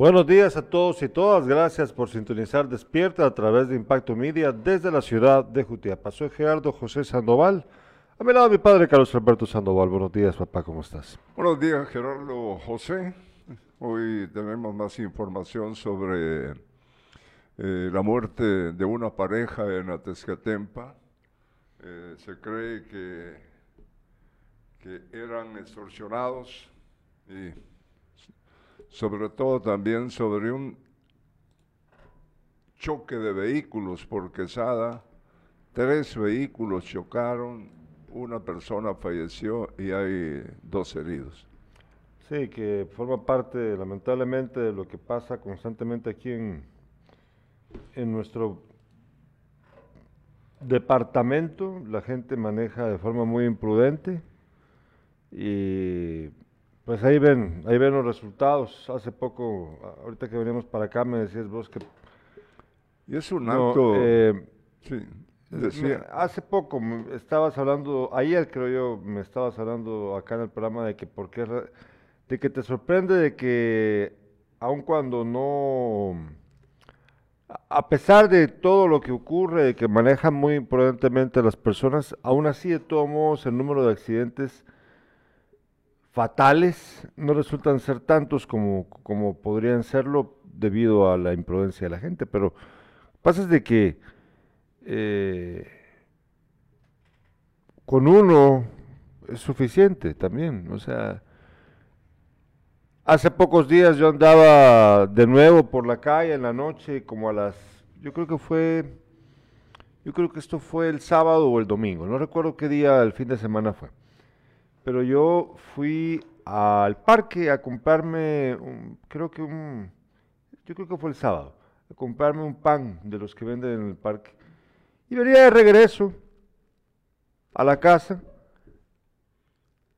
Buenos días a todos y todas. Gracias por sintonizar Despierta a través de Impacto Media desde la ciudad de Jutiapa. Soy Gerardo José Sandoval. A mi lado mi padre Carlos Alberto Sandoval. Buenos días, papá. ¿Cómo estás? Buenos días, Gerardo José. Hoy tenemos más información sobre eh, la muerte de una pareja en Atezcatempa. Eh, se cree que, que eran extorsionados y sobre todo también sobre un choque de vehículos por Quesada. Tres vehículos chocaron, una persona falleció y hay dos heridos. Sí, que forma parte, lamentablemente, de lo que pasa constantemente aquí en, en nuestro departamento. La gente maneja de forma muy imprudente y pues ahí ven, ahí ven los resultados. Hace poco, ahorita que venimos para acá, me decías vos que... Y es un acto... eh, sí, decía, hace poco me estabas hablando, ayer creo yo, me estabas hablando acá en el programa de que por qué de que te sorprende de que aun cuando no, a- a pesar de todo lo que ocurre, de que manejan muy imprudentemente las personas, aún así de todos modos el número de accidentes fatales no resultan ser tantos como, como podrían serlo debido a la imprudencia de la gente, pero pasa de que eh, con uno es suficiente también, o sea, hace pocos días yo andaba de nuevo por la calle en la noche, como a las, yo creo que fue, yo creo que esto fue el sábado o el domingo, no recuerdo qué día el fin de semana fue, pero yo fui al parque a comprarme, un- creo que un, yo creo que fue el sábado, a comprarme un pan de los que venden en el parque. Y venía de regreso a la casa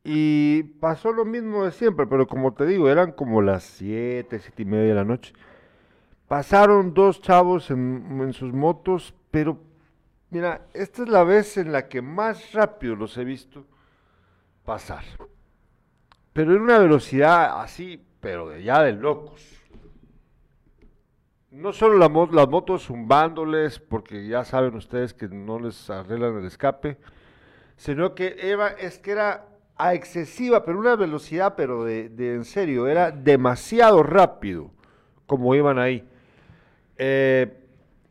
y pasó lo mismo de siempre, pero como te digo, eran como las siete, siete y media de la noche. Pasaron dos chavos en sus motos, pero mira, esta es la vez en la que más rápido los he visto pasar. Pero en una velocidad así, pero de ya de locos. No solo la mo- las motos zumbándoles, porque ya saben ustedes que no les arreglan el escape, sino que Eva, es que era a excesiva, pero una velocidad, pero de, en serio, era demasiado rápido como iban ahí. Eh,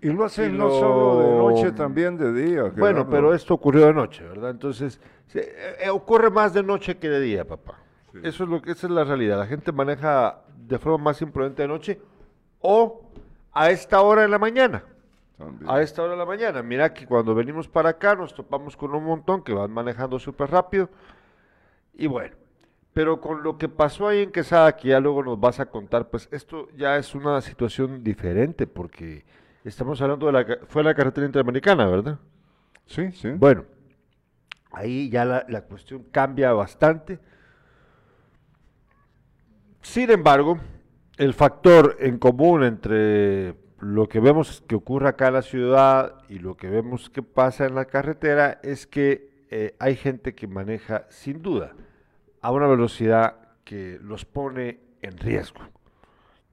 y lo hacen y no solo de noche, también de día. bueno, pero esto ocurrió de noche, ¿verdad? Entonces, se- eh, eh, ocurre más de noche que de día, papá. Sí. Eso es lo que, esa es la realidad. La gente maneja de forma más imprudente de noche o a esta hora de la mañana. También. A esta hora de la mañana. Mira que cuando venimos para acá nos topamos con un montón que van manejando súper rápido. Y bueno, pero con lo que pasó ahí en Quesada, que ya luego nos vas a contar, pues esto ya es una situación diferente porque estamos hablando de la... Fue la carretera interamericana, ¿verdad? Sí, sí. Bueno, ahí ya la, la cuestión cambia bastante. Sin embargo, el factor en común entre lo que vemos que ocurre acá en la ciudad y lo que vemos que pasa en la carretera es que eh, hay gente que maneja sin duda a una velocidad que los pone en riesgo.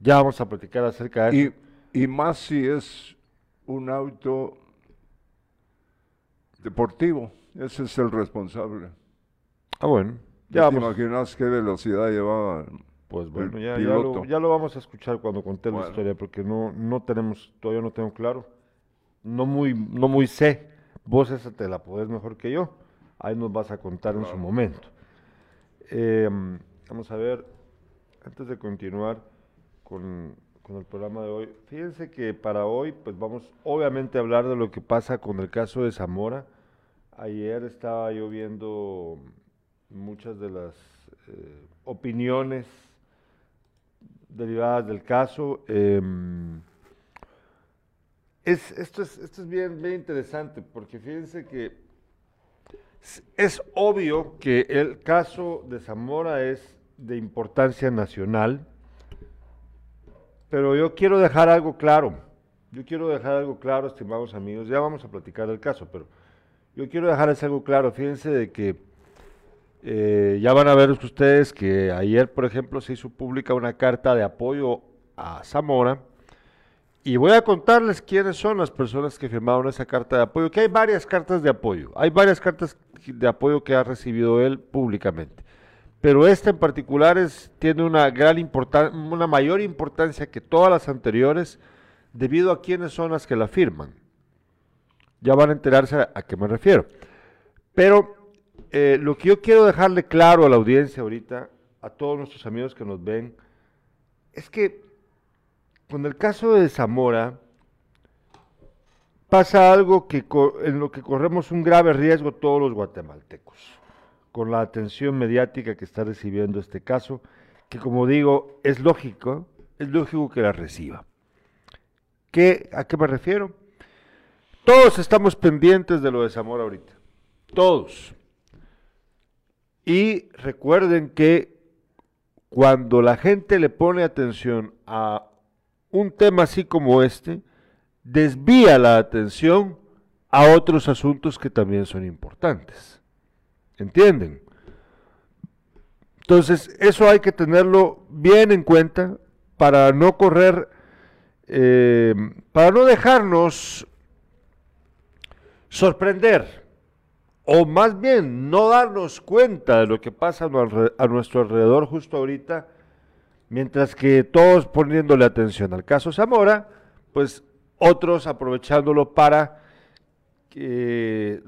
Ya vamos a platicar acerca de eso. Y, más si es un auto deportivo. Ese es el responsable. Ah, bueno. Ya Ya te imaginas qué velocidad llevaba. Pues el bueno, ya, ya lo, ya lo vamos a escuchar cuando conté la historia, porque no, no tenemos, todavía no tengo claro. No muy, no muy sé. Vos esa te la podés mejor que yo. Ahí nos vas a contar en su momento. Eh, vamos a ver, antes de continuar con, con el programa de hoy, fíjense que para hoy, pues vamos obviamente a hablar de lo que pasa con el caso de Zamora. Ayer estaba yo viendo muchas de las eh, opiniones derivadas del caso. em, es, esto es, esto es bien, bien interesante porque fíjense que es- es obvio que el caso de Zamora es de importancia nacional, pero yo quiero dejar algo claro. Yo quiero dejar algo claro, estimados amigos. Ya vamos a platicar del caso, pero yo quiero dejarles algo claro. Fíjense de que eh, ya van a ver ustedes que ayer, por ejemplo, se hizo pública una carta de apoyo a Zamora. Y voy a contarles quiénes son las personas que firmaron esa carta de apoyo, que hay varias cartas de apoyo, hay varias cartas de apoyo que ha recibido él públicamente. Pero esta en particular es, tiene una gran importancia, una mayor importancia que todas las anteriores, debido a quiénes son las que la firman. Ya van a enterarse a, a qué me refiero. Pero eh, lo que yo quiero dejarle claro a la audiencia ahorita, a todos nuestros amigos que nos ven, es que con el caso de Zamora pasa algo que en lo que corremos un grave riesgo todos los guatemaltecos, con la atención mediática que está recibiendo este caso, que como digo, es lógico, es lógico que la reciba. ¿Qué, ¿A qué me refiero? Todos estamos pendientes de lo de Zamora ahorita, todos. Y recuerden que cuando la gente le pone atención a un tema así como este, desvía la atención a otros asuntos que también son importantes. ¿Entienden? Entonces, eso hay que tenerlo bien en cuenta para no correr, eh, para no dejarnos sorprender o más bien no darnos cuenta de lo que pasa a nuestro alrededor justo ahorita, mientras que todos poniéndole atención al caso Zamora, pues otros aprovechándolo para que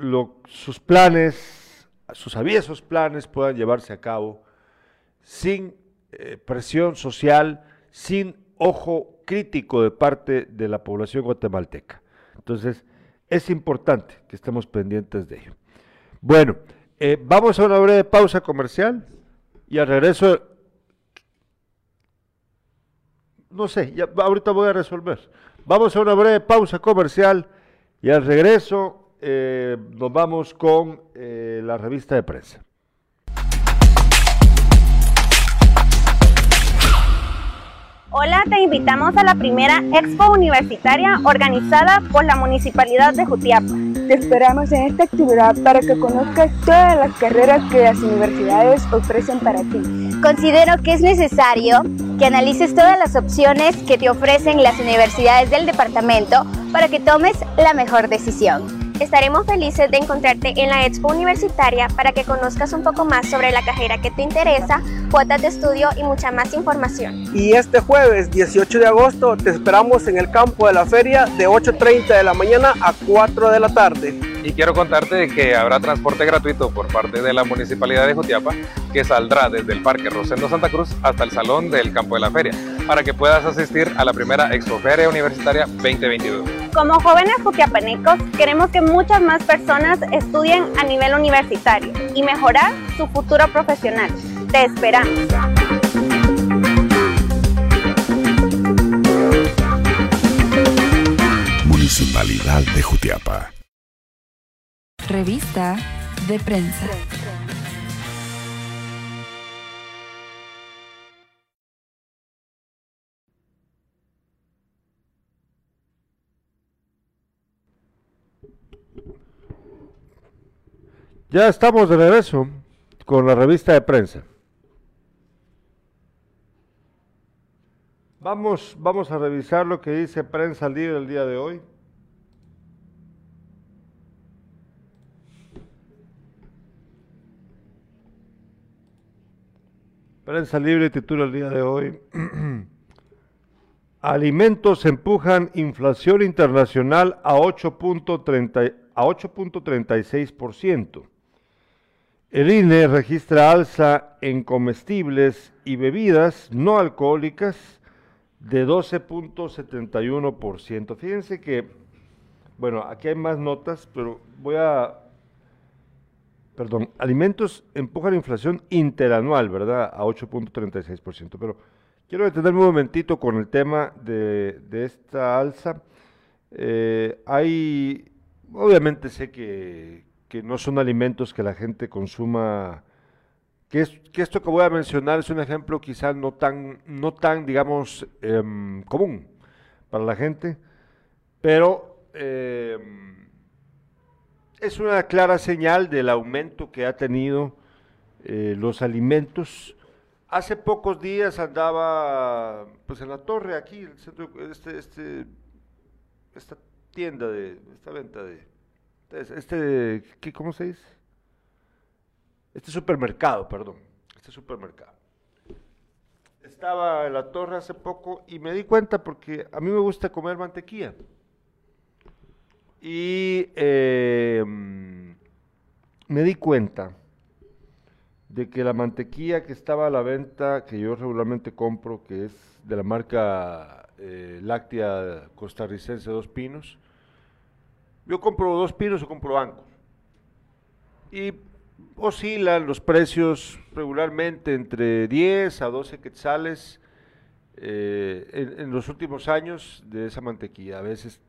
sus planes, sus aviesos planes puedan llevarse a cabo sin eh, presión social, sin ojo crítico de parte de la población guatemalteca. Entonces, es importante que estemos pendientes de ello. Bueno, eh, vamos a una breve pausa comercial y al regreso, no sé, ya, ahorita voy a resolver. Vamos a una breve pausa comercial y al regreso eh, nos vamos con eh, la revista de prensa. Hola, te invitamos a la primera expo universitaria organizada por la Municipalidad de Jutiapa. Te esperamos en esta actividad para que conozcas todas las carreras que las universidades ofrecen para ti. Considero que es necesario que analices todas las opciones que te ofrecen las universidades del departamento para que tomes la mejor decisión. Estaremos felices de encontrarte en la Expo Universitaria para que conozcas un poco más sobre la carrera que te interesa, cuotas de estudio y mucha más información. Y este jueves 18 de agosto te esperamos en el campo de la feria de 8.30 de la mañana a 4 de la tarde. Y quiero contarte que habrá transporte gratuito por parte de la Municipalidad de Jutiapa que saldrá desde el Parque Rosendo Santa Cruz hasta el Salón del Campo de la Feria para que puedas asistir a la primera Expo Feria Universitaria 2022. Como jóvenes jutiapanecos queremos que muchas más personas estudien a nivel universitario y mejorar su futuro profesional. Te esperamos. Municipalidad de Jutiapa. Revista de prensa. Ya estamos de regreso con la revista de prensa. Vamos, vamos a revisar lo que dice Prensa Libre el día de hoy. Prensa Libre titula el día de hoy. Alimentos empujan inflación internacional a 8.36%. El INE registra alza en comestibles y bebidas no alcohólicas de 12.71%. Fíjense que, bueno, aquí hay más notas, pero voy a, perdón, alimentos empujan inflación interanual, ¿verdad? A 8.36%. Pero quiero detenerme un momentito con el tema de, esta alza. Eh, hay, obviamente sé que, no son alimentos que la gente consuma, que, es, que esto que voy a mencionar es un ejemplo quizás no tan, no tan digamos, em, común para la gente, pero em, es una clara señal del aumento que ha tenido eh, los alimentos hace pocos días andaba pues en la torre aquí, el centro, este, este, esta tienda de, esta venta de, este, ¿qué, ¿cómo se dice? Este supermercado, perdón, este supermercado. Estaba en la torre hace poco y me di cuenta porque a mí me gusta comer mantequilla. Y eh, me di cuenta de que la mantequilla que estaba a la venta, que yo regularmente compro, que es de la marca eh, láctea costarricense Dos Pinos, yo compro Dos Pinos o compro Angus. Y oscilan los precios regularmente entre 10 a 12 quetzales eh, en, en, los últimos años de esa mantequilla, a veces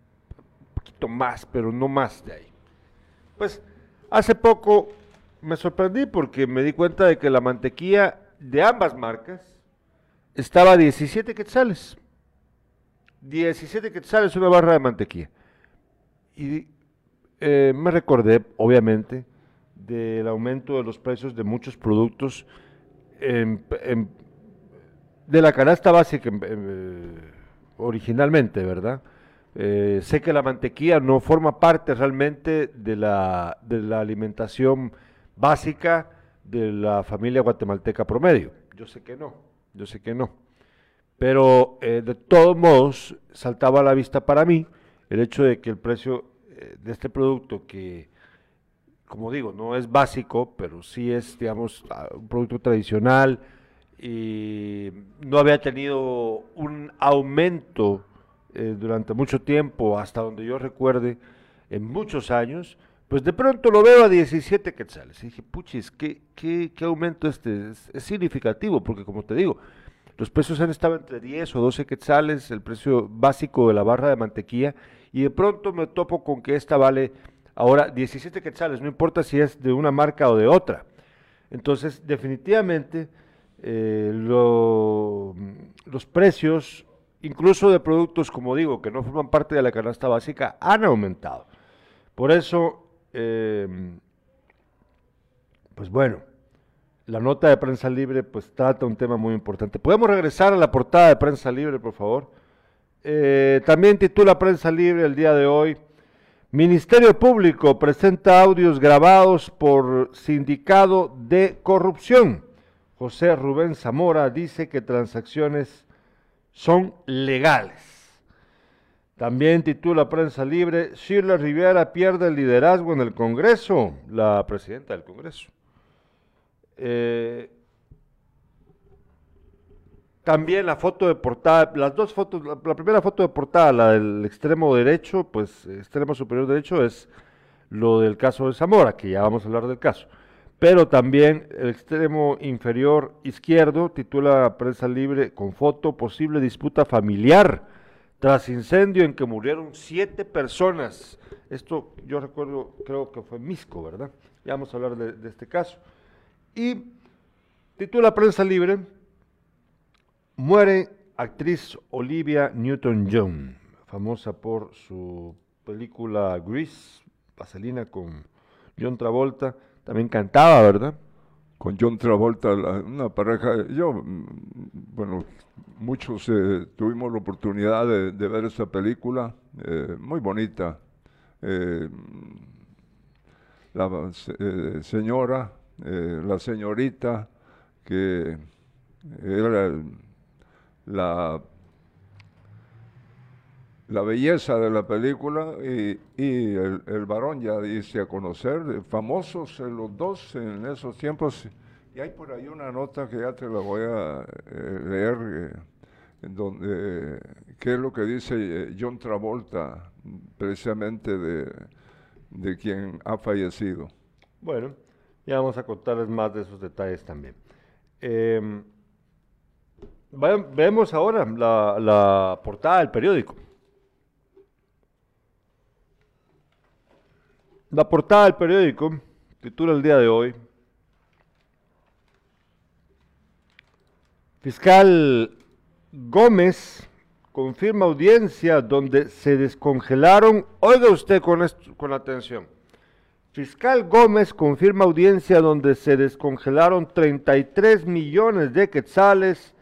poquito más, pero no más de ahí. Pues hace poco me sorprendí porque me di cuenta de que la mantequilla de ambas marcas estaba a 17 quetzales. 17 quetzales una barra de mantequilla. Y eh, me recordé, obviamente, del aumento de los precios de muchos productos de la canasta básica eh, originalmente, ¿verdad? Eh, sé que la mantequilla no forma parte realmente de la, de la alimentación básica de la familia guatemalteca promedio. Yo sé que no, yo sé que no. Pero eh, de todos modos, saltaba a la vista para mí el hecho de que el precio eh, de este producto, que como digo, no es básico, pero sí es, digamos, un producto tradicional y no había tenido un aumento eh, durante mucho tiempo, hasta donde yo recuerde, en muchos años, pues de pronto lo veo a 17 quetzales. Y dije, puchis, ¿qué, qué, qué aumento este? Es, significativo, porque como te digo, los precios han estado entre 10 o 12 quetzales, el precio básico de la barra de mantequilla, y de pronto me topo con que esta vale ahora 17 quetzales, no importa si es de una marca o de otra. Entonces, definitivamente, eh, lo, los precios, incluso de productos, como digo, que no forman parte de la canasta básica, han aumentado. Por eso, eh, pues bueno, la nota de prensa libre pues trata un tema muy importante. ¿Podemos regresar a la portada de prensa libre, por favor? Eh, también titula Prensa Libre el día de hoy. Ministerio Público presenta audios grabados por Sindicado de Corrupción. José Rubén Zamora dice que transacciones son legales. También titula Prensa Libre, Shirley Rivera pierde el liderazgo en el Congreso, la presidenta del Congreso. Eh, también la foto de portada, las dos fotos, la, la, primera foto de portada, la del extremo derecho, pues extremo superior derecho es lo del caso de Zamora, que ya vamos a hablar del caso. Pero también el extremo inferior izquierdo titula Prensa Libre con foto posible disputa familiar tras incendio en que murieron siete personas. Esto yo recuerdo, creo que fue Misco, ¿verdad? Ya vamos a hablar de, este caso. Y titula Prensa Libre, muere actriz Olivia Newton-John, famosa por su película Grease, Vaselina con John Travolta, también cantaba, ¿verdad? Con John Travolta, una pareja, yo, bueno, muchos eh, tuvimos la oportunidad de, ver esa película, eh, muy bonita. Eh, la señora, la señorita, que era la, la belleza de la película y, el, el, varón ya dice a conocer, famosos los dos en esos tiempos. Y hay por ahí una nota que ya te la voy a eh, leer, eh, en donde, eh, qué es lo que dice John Travolta, precisamente de, de quien ha fallecido. Bueno, ya vamos a contarles más de esos detalles también. Eh, vemos ahora la, la, portada del periódico. La portada del periódico titula el día de hoy. Fiscal Gómez confirma audiencia donde se descongelaron, oiga usted con, esto, con atención, Fiscal Gómez confirma audiencia donde se descongelaron 33 millones de quetzales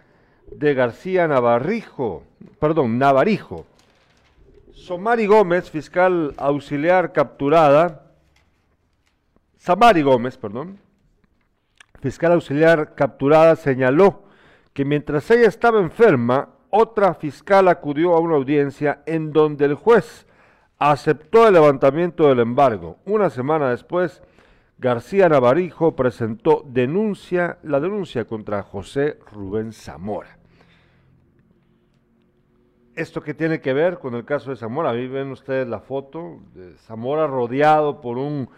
de García Navarrijo, perdón, Navarijo. Somari Gómez, fiscal auxiliar capturada, Samari Gómez, perdón, fiscal auxiliar capturada señaló que mientras ella estaba enferma, otra fiscal acudió a una audiencia en donde el juez aceptó el levantamiento del embargo. Una semana después, García Navarijo presentó denuncia, la denuncia contra José Rubén Zamora. Esto que tiene que ver con el caso de Zamora, ahí ven ustedes la foto de Zamora rodeado por un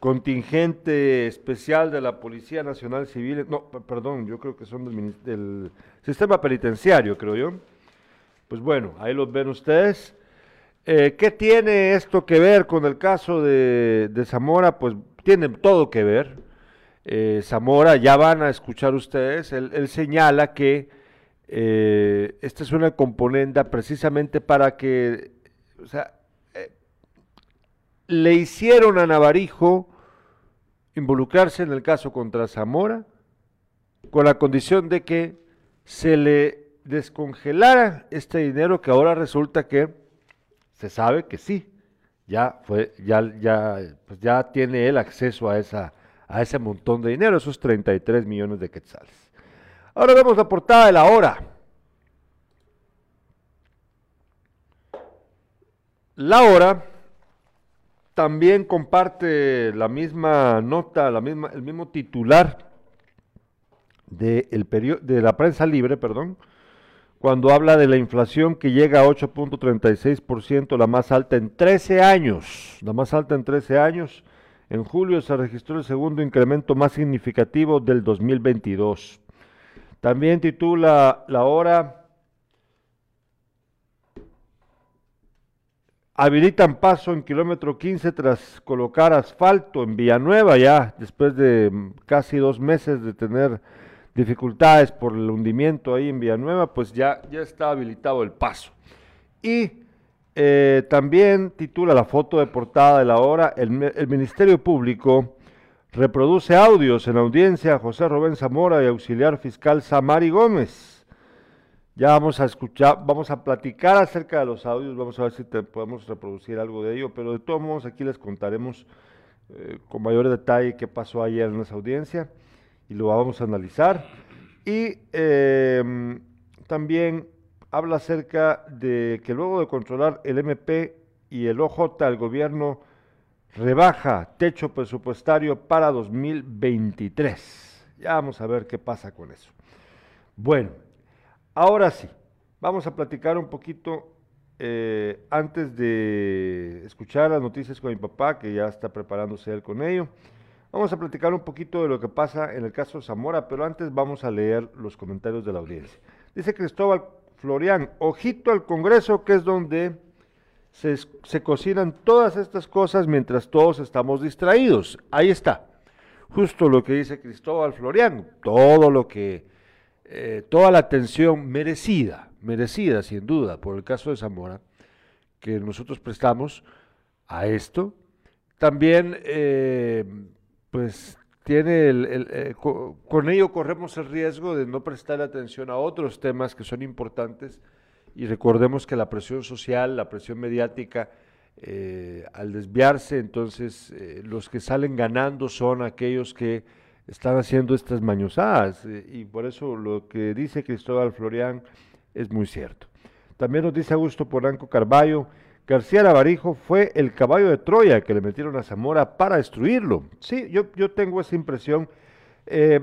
contingente especial de la Policía Nacional Civil, no, perdón, yo creo que son del, del sistema penitenciario, creo yo. Pues bueno, ahí los ven ustedes. Eh, ¿Qué tiene esto que ver con el caso de, Zamora? Pues tiene todo que ver. Eh, Zamora, ya van a escuchar ustedes, él, señala que eh, esta es una componente precisamente para que, o sea, le hicieron a Navarijo involucrarse en el caso contra Zamora con la condición de que se le descongelara este dinero que ahora resulta que se sabe que sí, ya fue, ya, ya, pues ya tiene él acceso a esa, a ese montón de dinero, esos 33 millones de quetzales. Ahora vemos la portada de la hora. La hora también comparte la misma nota, la misma, el mismo titular de, el de la prensa libre, perdón, cuando habla de la inflación que llega a 8.36%, la más alta en 13 años, la más alta en 13 años. En julio se registró el segundo incremento más significativo del 2022. También titula La Hora, habilitan paso en kilómetro 15 tras colocar asfalto en Villanueva ya, después de casi dos meses de tener dificultades por el hundimiento ahí en Villanueva, pues ya, ya está habilitado el paso. Y eh, también titula la foto de portada de la hora, el, el, Ministerio Público reproduce audios en audiencia José Rubén Zamora y auxiliar fiscal Samari Gómez. Ya vamos a escuchar, vamos a platicar acerca de los audios, vamos a ver si podemos reproducir algo de ello, pero de todos modos aquí les contaremos eh, con mayor detalle qué pasó ayer en esa audiencia y lo vamos a analizar. Y em, también habla acerca de que luego de controlar el MP y el OJ, el gobierno rebaja techo presupuestario para 2023. Ya vamos a ver qué pasa con eso. Bueno, ahora sí, vamos a platicar un poquito eh, antes de escuchar las noticias con mi papá, que ya está preparándose él con ello. Vamos a platicar un poquito de lo que pasa en el caso de Zamora, pero antes vamos a leer los comentarios de la audiencia. Dice Cristóbal Florian, ojito al Congreso, que es donde se, se, cocinan todas estas cosas mientras todos estamos distraídos. Ahí está, justo lo que dice Cristóbal Florian, todo lo que, eh, toda la atención merecida, merecida sin duda por el caso de Zamora, que nosotros prestamos a esto. También eh, pues tiene el, eh, con ello corremos el riesgo de no prestar atención a otros temas que son importantes y recordemos que la presión social, la presión mediática, eh, al desviarse, entonces eh, los que salen ganando son aquellos que están haciendo estas mañosadas y por eso lo que dice Cristóbal Florián es muy cierto. También nos dice Augusto Polanco Carballo, García Navarijo fue el caballo de Troya que le metieron a Zamora para destruirlo. Sí, yo, yo tengo esa impresión. Eh,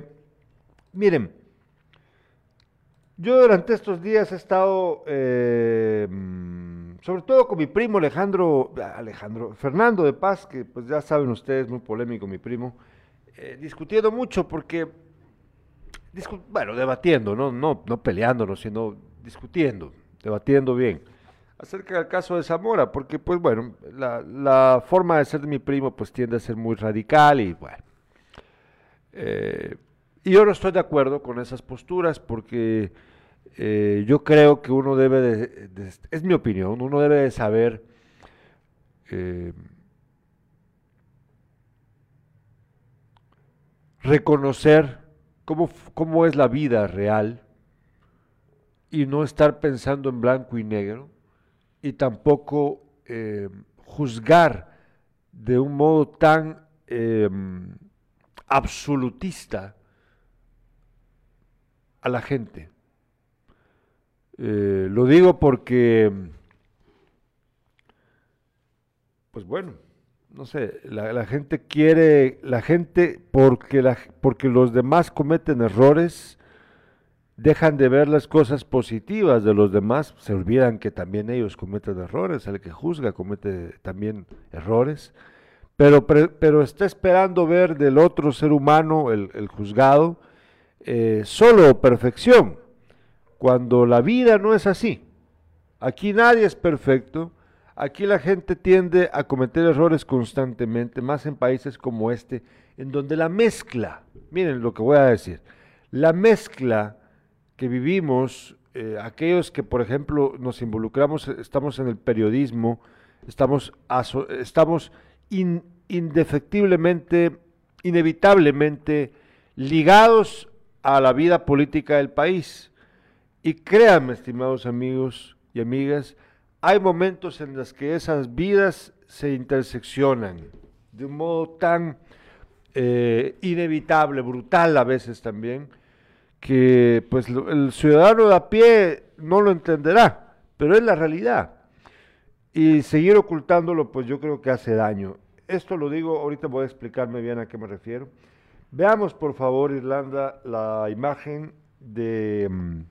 miren, yo durante estos días he estado, eh, sobre todo con mi primo Alejandro, Alejandro, Fernando de Paz, que pues ya saben ustedes, muy polémico mi primo, eh, discutiendo mucho porque, bueno, debatiendo, ¿no? No, no peleándonos, sino discutiendo, debatiendo bien acerca del caso de Zamora, porque pues bueno, la, forma de ser de mi primo pues tiende a ser muy radical y bueno. Eh, y yo no estoy de acuerdo con esas posturas porque eh, yo creo que uno debe de, es mi opinión, uno debe de saber eh, reconocer cómo, cómo es la vida real y no estar pensando en blanco y negro y tampoco eh, juzgar de un modo tan eh, absolutista a la gente. Eh, lo digo porque, pues bueno, no sé, la, gente quiere, la gente, porque, porque los demás cometen errores, dejan de ver las cosas positivas de los demás, se olvidan que también ellos cometen errores, el que juzga comete también errores, pero, pero está esperando ver del otro ser humano, el, el juzgado, eh, solo perfección, cuando la vida no es así. Aquí nadie es perfecto, aquí la gente tiende a cometer errores constantemente, más en países como este, en donde la mezcla, miren lo que voy a decir, la mezcla que vivimos, eh, aquellos que, por ejemplo, nos involucramos, estamos en el periodismo, estamos, estamos indefectiblemente, inevitablemente ligados a la vida política del país. Y créanme, estimados amigos y amigas, hay momentos en los que esas vidas se interseccionan de un modo tan eh, inevitable, brutal a veces también, que pues el ciudadano de a pie no lo entenderá, pero es la realidad. Y seguir ocultándolo, pues yo creo que hace daño. Esto lo digo, ahorita voy a explicarme bien a qué me refiero. Veamos, por favor, Irlanda, la imagen de, mm,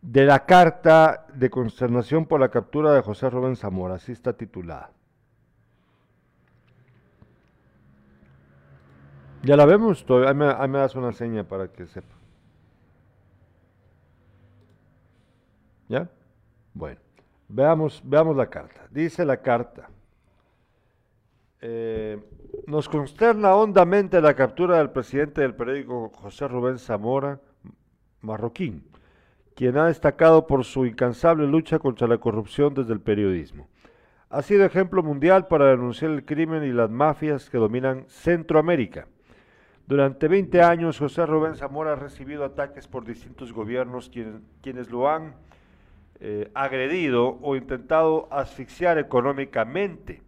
de la carta de consternación por la captura de José Rubén Zamora, así está titulada. Ya la vemos, ahí me, ahí me das una seña para que sepa. ¿Ya? Bueno, veamos, veamos la carta. Dice la carta. Eh, nos consterna hondamente la captura del presidente del periódico José Rubén Zamora Marroquín, quien ha destacado por su incansable lucha contra la corrupción desde el periodismo. Ha sido ejemplo mundial para denunciar el crimen y las mafias que dominan Centroamérica. Durante 20 años, José Rubén Zamora ha recibido ataques por distintos gobiernos quienes, lo han eh, agredido o intentado asfixiar económicamente.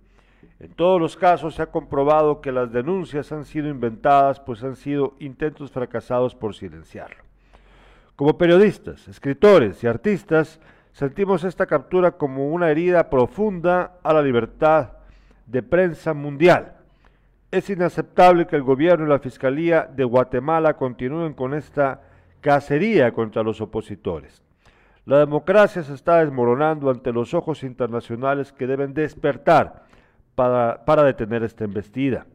En todos los casos se ha comprobado que las denuncias han sido inventadas, pues han sido intentos fracasados por silenciarlo. Como periodistas, escritores y artistas, sentimos esta captura como una herida profunda a la libertad de prensa mundial. Es inaceptable que el gobierno y la Fiscalía de Guatemala continúen con esta cacería contra los opositores. La democracia se está desmoronando ante los ojos internacionales que deben despertar para, para, detener esta embestida.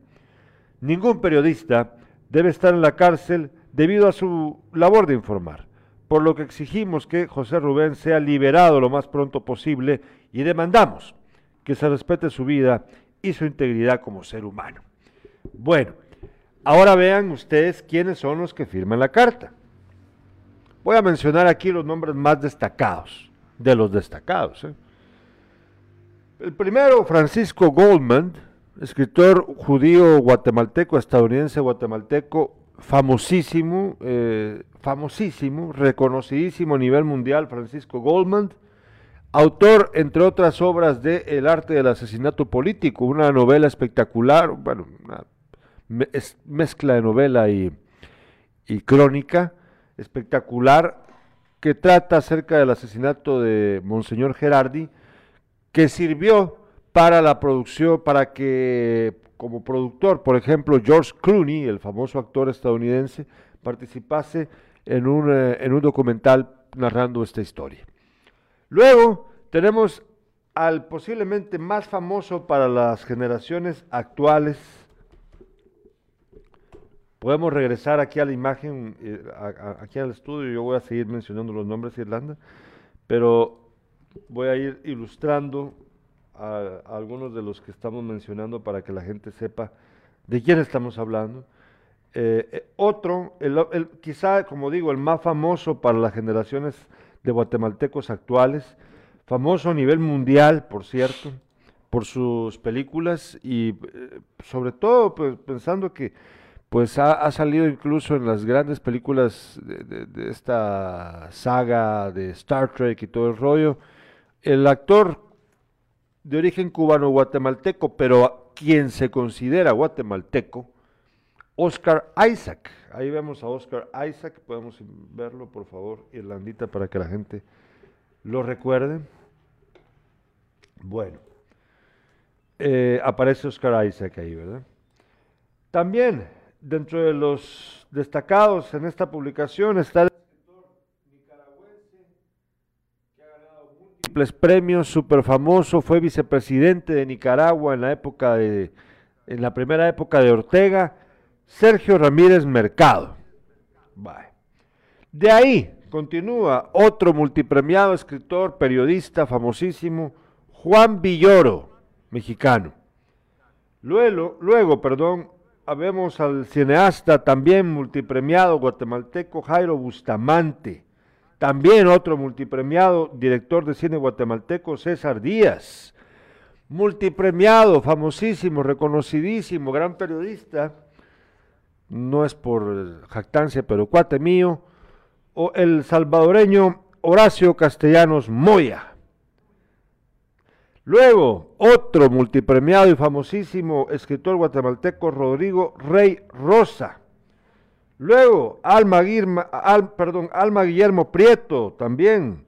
Ningún periodista debe estar en la cárcel debido a su labor de informar, por lo que exigimos que José Rubén sea liberado lo más pronto posible y demandamos que se respete su vida y su integridad como ser humano. Bueno, ahora vean ustedes quiénes son los que firman la carta. Voy a mencionar aquí los nombres más destacados, de los destacados. ¿eh? El primero, Francisco Goldman, escritor judío guatemalteco, estadounidense guatemalteco, famosísimo, eh, famosísimo, reconocidísimo a nivel mundial, Francisco Goldman, autor, entre otras obras, de El arte del asesinato político, una novela espectacular, bueno, una mezcla de novela y, y crónica, espectacular que trata acerca del asesinato de Monseñor Gerardi, que sirvió para la producción, para que como productor, por ejemplo, George Clooney, el famoso actor estadounidense, participase en un, eh, en un documental narrando esta historia. Luego tenemos al posiblemente más famoso para las generaciones actuales, Podemos regresar aquí a la imagen, eh, aquí al estudio, yo voy a seguir mencionando los nombres de Irlanda, pero voy a ir ilustrando algunos de los que estamos mencionando para que la gente sepa de quién estamos hablando. Eh, eh, otro, el, quizá, como digo, el más famoso para las generaciones de guatemaltecos actuales, famoso a nivel mundial, por cierto, por sus películas y sobre todo pues, pensando que pues ha, ha salido incluso en las grandes películas de- de esta saga de Star Trek y todo el rollo. El actor de origen cubano-guatemalteco, pero quien se considera guatemalteco, Oscar Isaac. Ahí vemos a Oscar Isaac, podemos verlo, por favor, Irlandita, para que la gente lo recuerde. Bueno, eh, aparece Oscar Isaac ahí, ¿verdad? También, dentro de los destacados en esta publicación está el escritor nicaragüense que ha ganado premios, súper famoso, fue vicepresidente de Nicaragua en la época de, en la primera época de Ortega, Sergio Ramírez Mercado. De ahí continúa otro multipremiado escritor, periodista famosísimo, Juan Villoro, mexicano. Luego, luego, perdón, habemos al cineasta también multipremiado guatemalteco Jairo Bustamante. También otro multipremiado director de cine guatemalteco César Díaz. Multipremiado, famosísimo, reconocidísimo, gran periodista. No es por jactancia, pero cuate mío. O el salvadoreño Horacio Castellanos Moya. Luego, otro multipremiado y famosísimo escritor guatemalteco Rodrigo Rey Rosa. Luego, Alma, perdón, Alma Guillermo Prieto también.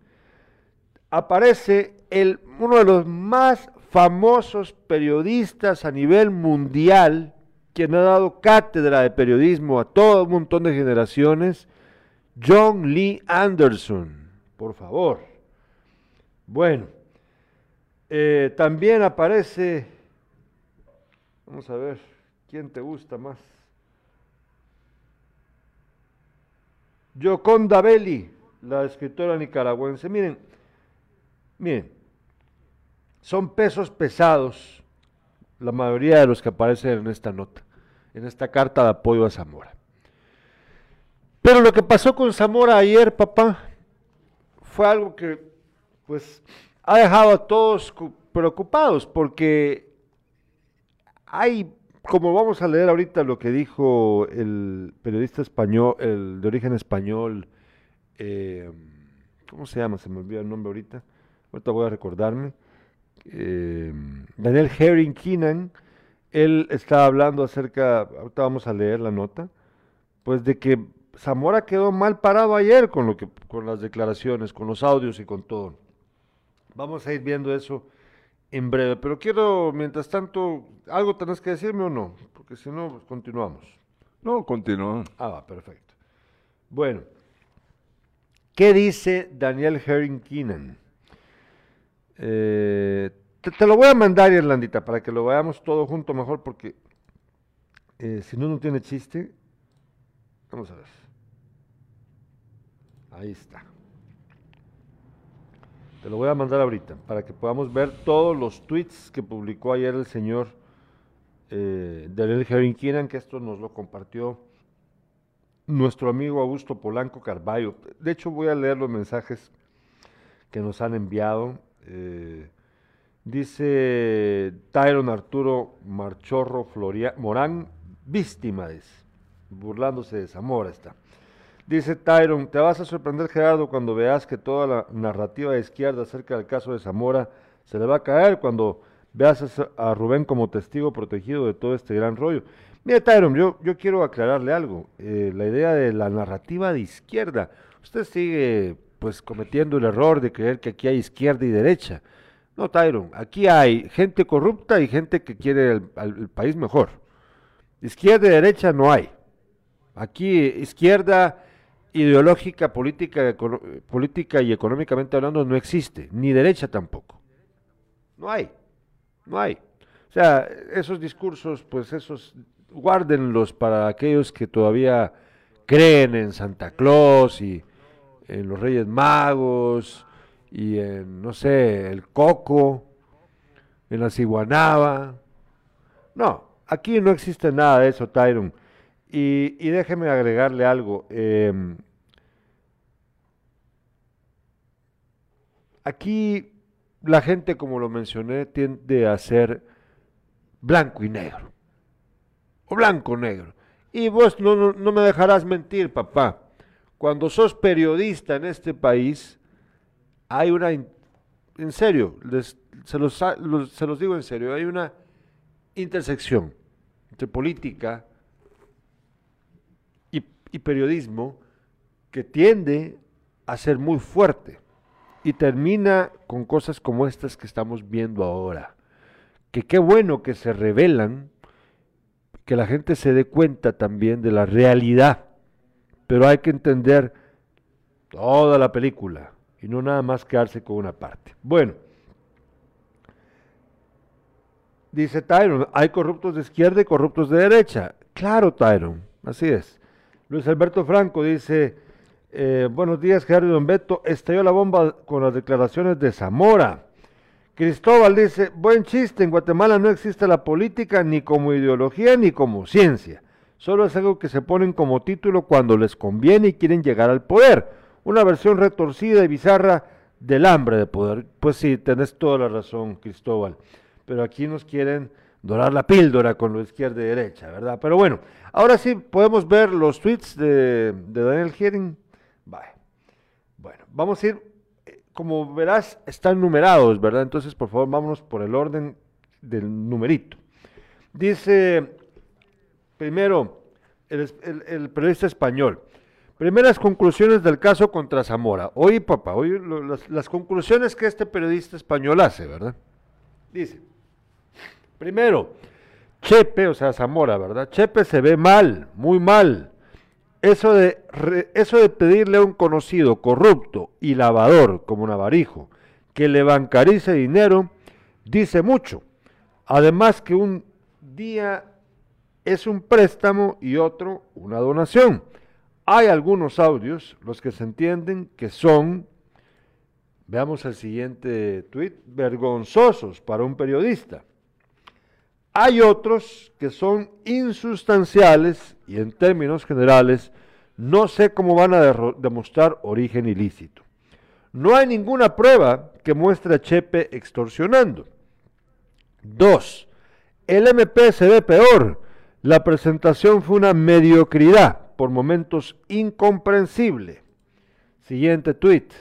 Aparece el, uno de los más famosos periodistas a nivel mundial, quien ha dado cátedra de periodismo a todo un montón de generaciones, John Lee Anderson. Por favor. Bueno. Eh, también aparece, vamos a ver, ¿quién te gusta más? Yoconda Belli, la escritora nicaragüense. Miren, miren, son pesos pesados la mayoría de los que aparecen en esta nota, en esta carta de apoyo a Zamora. Pero lo que pasó con Zamora ayer, papá, fue algo que, pues, ha dejado a todos cu- preocupados porque hay, como vamos a leer ahorita lo que dijo el periodista español, el de origen español, eh, ¿cómo se llama? Se me olvidó el nombre ahorita. Ahorita voy a recordarme. Eh, Daniel Herring Keenan, él estaba hablando acerca, ahorita vamos a leer la nota, pues de que Zamora quedó mal parado ayer con lo que, con las declaraciones, con los audios y con todo. Vamos a ir viendo eso en breve, pero quiero, mientras tanto, ¿algo tenés que decirme o no? Porque si no, pues, continuamos. No, continúa. Ah, va, perfecto. Bueno, ¿qué dice Daniel Herring Keenan? Eh, te, te lo voy a mandar, Irlandita, para que lo veamos todo junto mejor, porque eh, si no, no tiene chiste. Vamos a ver. Ahí está. Te lo voy a mandar ahorita, para que podamos ver todos los tweets que publicó ayer el señor eh, Daniel Keenan, que esto nos lo compartió nuestro amigo Augusto Polanco Carballo. De hecho, voy a leer los mensajes que nos han enviado. Eh, dice Tyron Arturo Marchorro Floria, Morán, víctima, burlándose de Zamora está. Dice Tyron, te vas a sorprender Gerardo cuando veas que toda la narrativa de izquierda acerca del caso de Zamora se le va a caer cuando veas a Rubén como testigo protegido de todo este gran rollo. Mire, Tyron, yo, yo quiero aclararle algo. Eh, la idea de la narrativa de izquierda, usted sigue pues cometiendo el error de creer que aquí hay izquierda y derecha. No, Tyron, aquí hay gente corrupta y gente que quiere el, el país mejor. Izquierda y derecha no hay. Aquí izquierda ideológica, política, política y económicamente hablando no existe, ni derecha tampoco. No hay, no hay. O sea, esos discursos, pues esos, guárdenlos para aquellos que todavía creen en Santa Claus y en los Reyes Magos y en, no sé, el coco, en la ciguanaba. No, aquí no existe nada de eso, Tyron. Y, y déjeme agregarle algo. em, aquí la gente, como lo mencioné, tiende a ser blanco y negro. O blanco negro. Y vos no, me dejarás mentir, papá. Cuando sos periodista en este país, hay una, en serio, se, los, se los digo en serio, hay una intersección entre política y periodismo que tiende a ser muy fuerte y termina con cosas como estas que estamos viendo ahora. Que qué bueno que se revelan, que la gente se dé cuenta también de la realidad, pero hay que entender toda la película y no nada más quedarse con una parte. Bueno, dice Tyron, hay corruptos de izquierda y corruptos de derecha. Claro, Tyron, así es. Luis Alberto Franco dice, eh, buenos días, Gerardo Don Beto, estalló la bomba con las declaraciones de Zamora. Cristóbal dice, buen chiste, en Guatemala no existe la política ni como ideología ni como ciencia. Solo es algo que se ponen como título cuando les conviene y quieren llegar al poder. Una versión retorcida y bizarra del hambre de poder. Pues sí, tenés toda la razón, Cristóbal. Pero aquí nos quieren dorar la píldora con lo izquierda y derecha, ¿verdad? Pero bueno, ahora sí podemos ver los tweets de, de Daniel Hering. Bueno, vamos a ir, eh, como verás, están numerados, ¿verdad? Entonces, por favor, vámonos por el orden del numerito. Dice, primero, el, periodista español, primeras conclusiones del caso contra Zamora. Oye, papá, oye las, las conclusiones que este periodista español hace, ¿verdad? Dice, primero, Chepe, o sea, Zamora, ¿verdad? Chepe se ve mal, muy mal. Eso de, eso de pedirle a un conocido corrupto y lavador como Navarijo que le bancarice dinero, dice mucho. Además que un día es un préstamo y otro una donación. Hay algunos audios, los que se entienden que son, veamos el siguiente tuit, vergonzosos para un periodista. Hay otros que son insustanciales y en términos generales no sé cómo van a demostrar origen ilícito. No hay ninguna prueba que muestre a Chepe extorsionando. Dos, el MP se ve peor. La presentación fue una mediocridad, por momentos incomprensible. Siguiente tuit.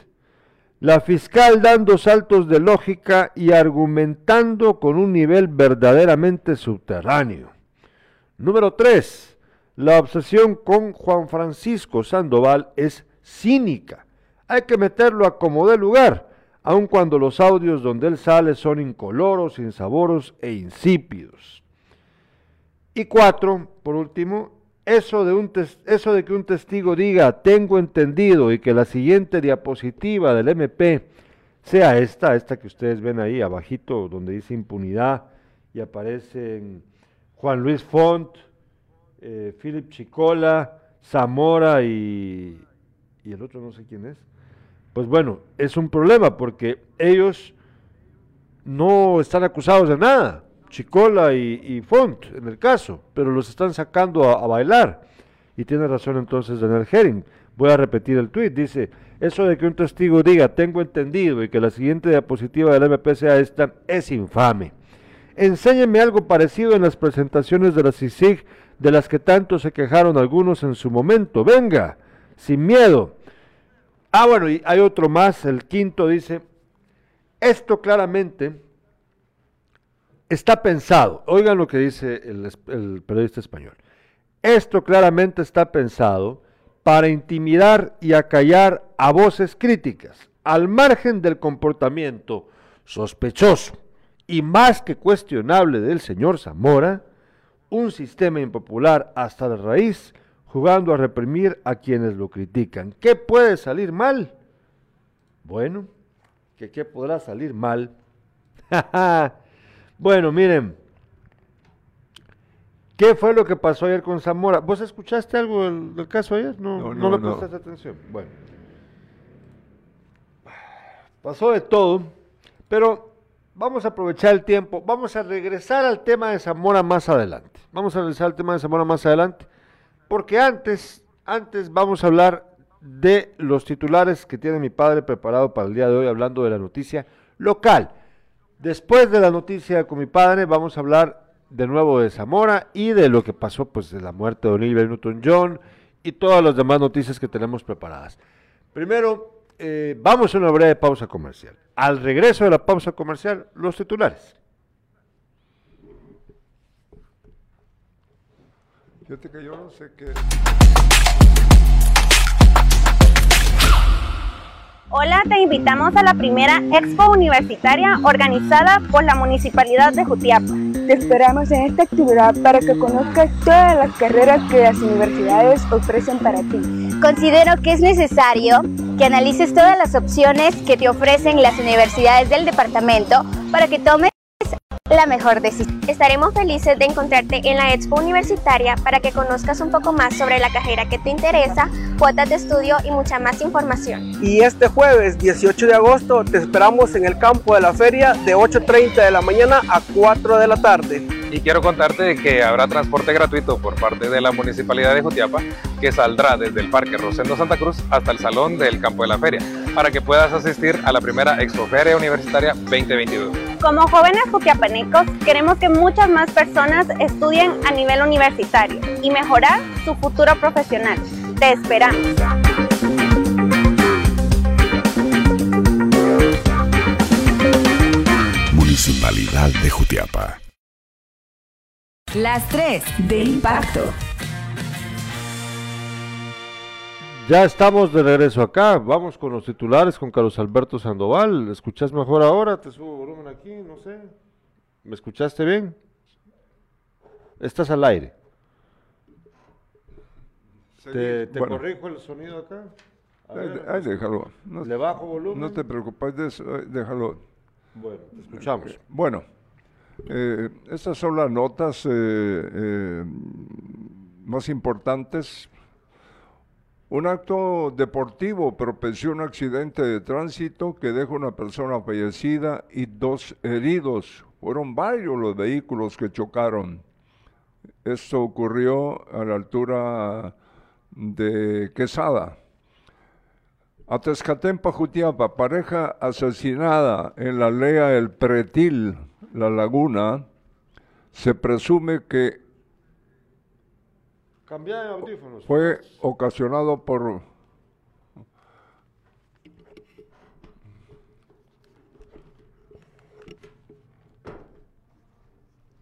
La fiscal dando saltos de lógica y argumentando con un nivel verdaderamente subterráneo. Número 3. La obsesión con Juan Francisco Sandoval es cínica. Hay que meterlo a como dé lugar, aun cuando los audios donde él sale son incoloros, insaboros e insípidos. Y cuatro, por último, eso de, un eso de que un testigo diga tengo entendido y que la siguiente diapositiva del MP sea esta, esta que ustedes ven ahí abajito donde dice impunidad y aparecen Juan Luis Font, eh, Philip Chicola, Zamora y, y el otro no sé quién es. Pues bueno, es un problema porque ellos no están acusados de nada, Chicola y, Font en el caso, pero los están sacando a, a bailar. Y tiene razón entonces Daniel Herring. Voy a repetir el tuit. Dice, eso de que un testigo diga, tengo entendido, y que la siguiente diapositiva del MP sea esta, es infame. Enséñeme algo parecido en las presentaciones de la CICIG, de las que tanto se quejaron algunos en su momento. Venga, sin miedo. Ah, bueno, y hay otro más, el quinto dice, esto claramente está pensado. Oigan lo que dice el, periodista español. Esto claramente está pensado para intimidar y acallar a voces críticas, al margen del comportamiento sospechoso y más que cuestionable del señor Zamora, un sistema impopular hasta la raíz, jugando a reprimir a quienes lo critican. ¿Qué puede salir mal? Bueno, que qué podrá salir mal. bueno, miren, ¿qué fue lo que pasó ayer con Zamora? ¿Vos escuchaste algo del, del caso ayer? No, No, no, no, le prestaste atención. Bueno, pasó de todo, pero vamos a aprovechar el tiempo, vamos a regresar al tema de Zamora más adelante. Vamos a regresar al tema de Zamora más adelante, porque antes, antes vamos a hablar de los titulares que tiene mi padre preparado para el día de hoy, hablando de la noticia local. Después de la noticia con mi padre, vamos a hablar de nuevo de Zamora y de lo que pasó pues de la muerte de Oliver Newton-John y todas las demás noticias que tenemos preparadas. Primero, eh, vamos a una breve pausa comercial. Al regreso de la pausa comercial, los titulares. No sé qué. Hola, te invitamos a la primera expo universitaria organizada por la Municipalidad de Jutiapa. Te esperamos en esta actividad para que conozcas todas las carreras que las universidades ofrecen para ti. Considero que es necesario que analices todas las opciones que te ofrecen las universidades del departamento para que tomes la mejor decisión. Estaremos felices de encontrarte en la Expo Universitaria para que conozcas un poco más sobre la carrera que te interesa, cuotas de estudio y mucha más información. Y este jueves 18 de agosto te esperamos en el campo de la feria de 8.30 de la mañana a 4 de la tarde. Y quiero contarte que habrá transporte gratuito por parte de la Municipalidad de Jutiapa que saldrá desde el Parque Rosendo Santa Cruz hasta el Salón del Campo de la Feria para que puedas asistir a la primera Expoferia Universitaria 2022. Como jóvenes jutiapanecos, queremos que muchas más personas estudien a nivel universitario y mejorar su futuro profesional. Te esperamos. Municipalidad de Jutiapa. Las 3 de impacto. Ya estamos de regreso acá. Vamos con los titulares con Carlos Alberto Sandoval. ¿Escuchas mejor ahora? Te subo volumen aquí, no sé. ¿Me escuchaste bien? Estás al aire. ¿Te, te Bueno. corrijo el sonido acá? Ver, ay, déjalo. No, ¿Le bajo volumen? no te preocupes de eso, déjalo. Bueno, te escuchamos. Bueno, eh, estas son las notas eh, eh, más importantes. Un acto deportivo propició un accidente de tránsito que deja una persona fallecida y dos heridos. Fueron varios los vehículos que chocaron. Esto ocurrió a la altura de Quesada. Atezcatempa, Jutiapa, pareja asesinada en la aldea El Pretil, La Laguna. Se presume que audífonos. fue ocasionado por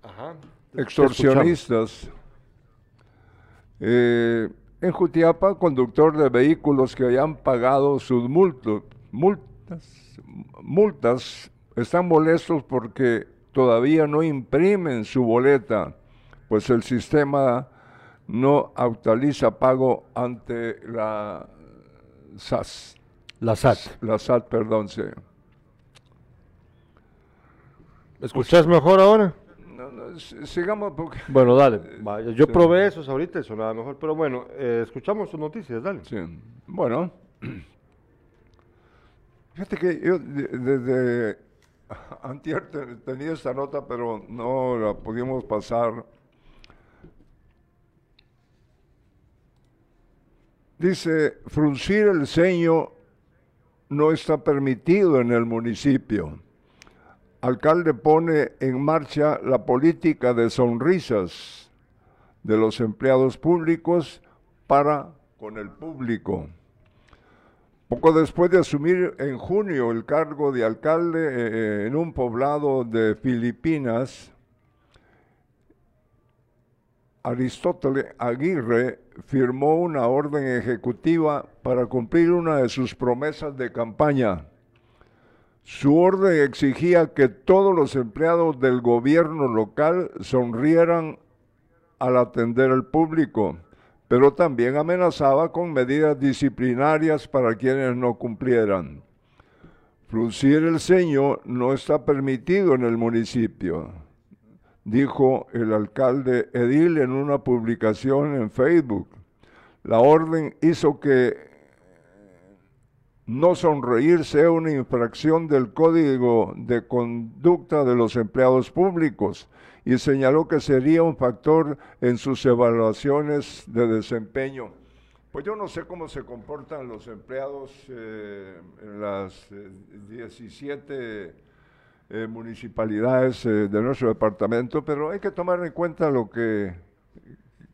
Ajá. extorsionistas. Eh, en Jutiapa, conductor de vehículos que hayan pagado sus multas, multas están molestos porque todavía no imprimen su boleta, pues el sistema no actualiza pago ante la SAS. La SAT. La SAT, perdón, sí. ¿Me escuchas mejor ahora? No, no, sigamos porque... Bueno, dale. Yo Sí. probé esos ahorita y sonaba mejor, pero bueno, eh, escuchamos sus noticias, dale. Sí. Bueno, fíjate que yo de- desde antier te- tenía esta nota, pero no la pudimos pasar. Dice, fruncir el ceño no está permitido en el municipio. Alcalde pone en marcha la política de sonrisas de los empleados públicos para con el público. Poco después de asumir en junio el cargo de alcalde eh, en un poblado de Filipinas, Aristóteles Aguirre firmó una orden ejecutiva para cumplir una de sus promesas de campaña. Su orden exigía que todos los empleados del gobierno local sonrieran al atender al público, pero también amenazaba con medidas disciplinarias para quienes no cumplieran. Fruncir el ceño no está permitido en el municipio, dijo el alcalde Edil en una publicación en Facebook. La orden hizo que no sonreír sea una infracción del Código de Conducta de los Empleados Públicos y señaló que sería un factor en sus evaluaciones de desempeño. Pues yo no sé cómo se comportan los empleados eh, en las eh, 17 eh, municipalidades eh, de nuestro departamento, pero hay que tomar en cuenta lo que,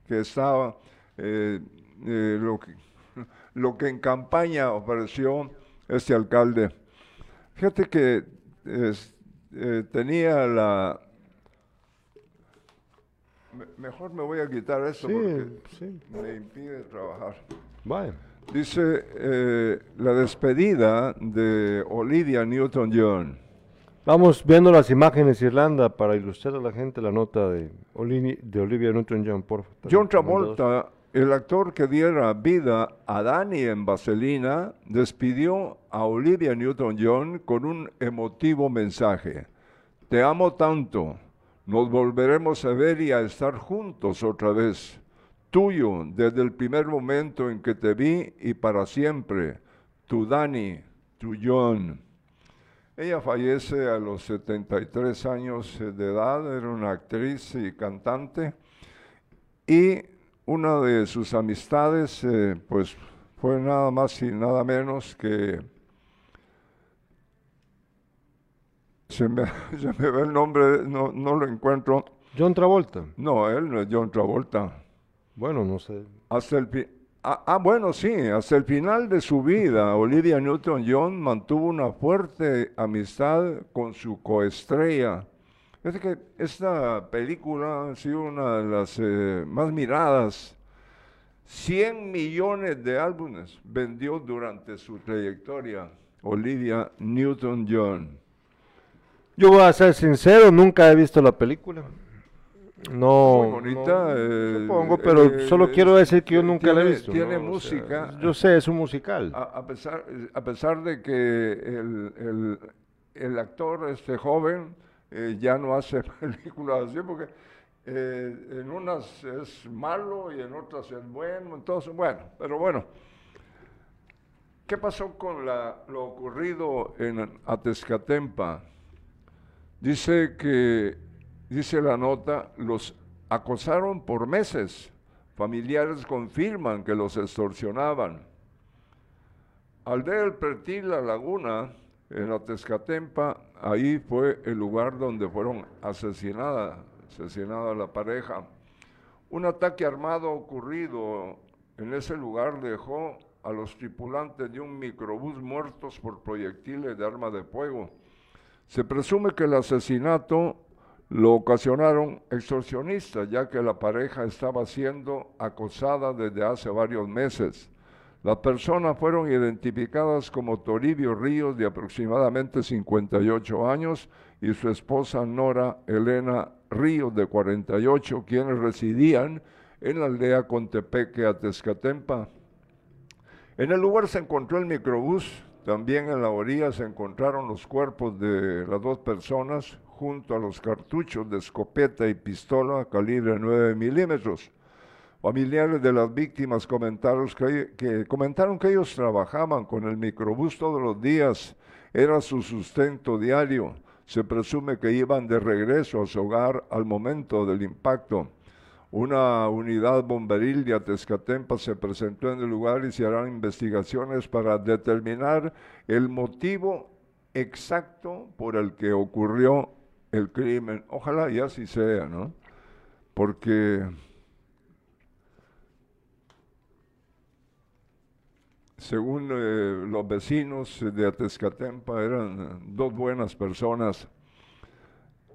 que estaba, eh, lo, que, lo que en campaña ofreció este alcalde. Fíjate que tenía la... mejor me voy a quitar esto porque me impide trabajar. Vale. Dice la despedida de Olivia Newton-John. Vamos viendo las imágenes Irlanda para ilustrar a la gente la nota de, de Olivia Newton-John, por favor. John Travolta, el actor que diera vida a Danny en Vaselina, despidió a Olivia Newton-John con un emotivo mensaje. Te amo tanto, nos volveremos a ver y a estar juntos otra vez. Tuyo desde el primer momento en que te vi y para siempre. Tu Danny, tu John. Ella fallece a los 73 años de edad, era una actriz y cantante, y una de sus amistades, eh, pues fue nada más y nada menos que... Se me, se me ve el nombre, no, no lo encuentro. John Travolta. No, él no es John Travolta. Bueno, no sé. Hasta el, Ah, ah, bueno, sí, hasta el final de su vida, Olivia Newton-John mantuvo una fuerte amistad con su coestrella. Es que esta película ha sido una de las eh, más miradas. 100 millones de álbumes vendió durante su trayectoria Olivia Newton-John. Yo voy a ser sincero, nunca he visto la película. No, muy bonita. Eh, supongo, pero eh, solo quiero decir que yo nunca la he visto. Tiene música. yo sé, es un musical. A, pesar, a pesar de que el, el, actor, este joven, eh, ya no hace películas así, porque en unas es malo y en otras es bueno, entonces, bueno, pero bueno. ¿Qué pasó con la, lo ocurrido en Atezcatempa? Dice que dice la nota, los acosaron por meses. Familiares confirman que los extorsionaban. Aldea del Pretil, La Laguna, en la Tezcatempa, ahí fue el lugar donde fueron asesinadas, asesinada la pareja. Un ataque armado ocurrido en ese lugar dejó a los tripulantes de un microbús muertos por proyectiles de arma de fuego. Se presume que el asesinato lo ocasionaron extorsionistas, ya que la pareja estaba siendo acosada desde hace varios meses. Las personas fueron identificadas como Toribio Ríos, de aproximadamente 58 años, y su esposa Nora Elena Ríos, de 48, quienes residían en la aldea Contepeque, Atezcatempa. En el lugar se encontró el microbús, también en la orilla se encontraron los cuerpos de las dos personas, junto a los cartuchos de escopeta y pistola calibre 9 milímetros. Familiares de las víctimas comentaron que, comentaron que ellos trabajaban con el microbús todos los días, era su sustento diario. Se presume que iban de regreso a su hogar al momento del impacto. Una unidad bomberil de Atezcatempa se presentó en el lugar y se harán investigaciones para determinar el motivo exacto por el que ocurrió el crimen. Ojalá y así sea, ¿no? Porque según eh, los vecinos de Atezcatempa eran dos buenas personas.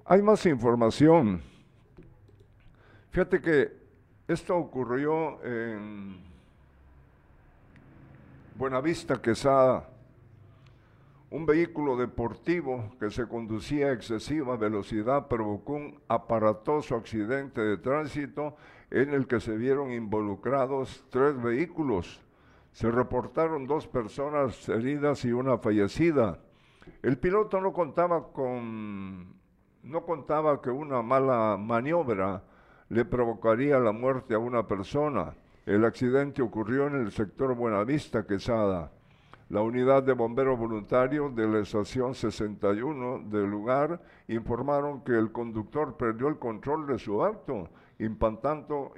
Hay más información. Fíjate que esto ocurrió en Buenavista, Quesada un vehículo deportivo que se conducía a excesiva velocidad provocó un aparatoso accidente de tránsito en el que se vieron involucrados tres vehículos. Se reportaron dos personas heridas y una fallecida. El piloto no contaba con no contaba que una mala maniobra le provocaría la muerte a una persona. El accidente ocurrió en el sector Buenavista, Quesada. La unidad de bomberos voluntarios de la estación 61 del lugar informaron que el conductor perdió el control de su auto, impactando,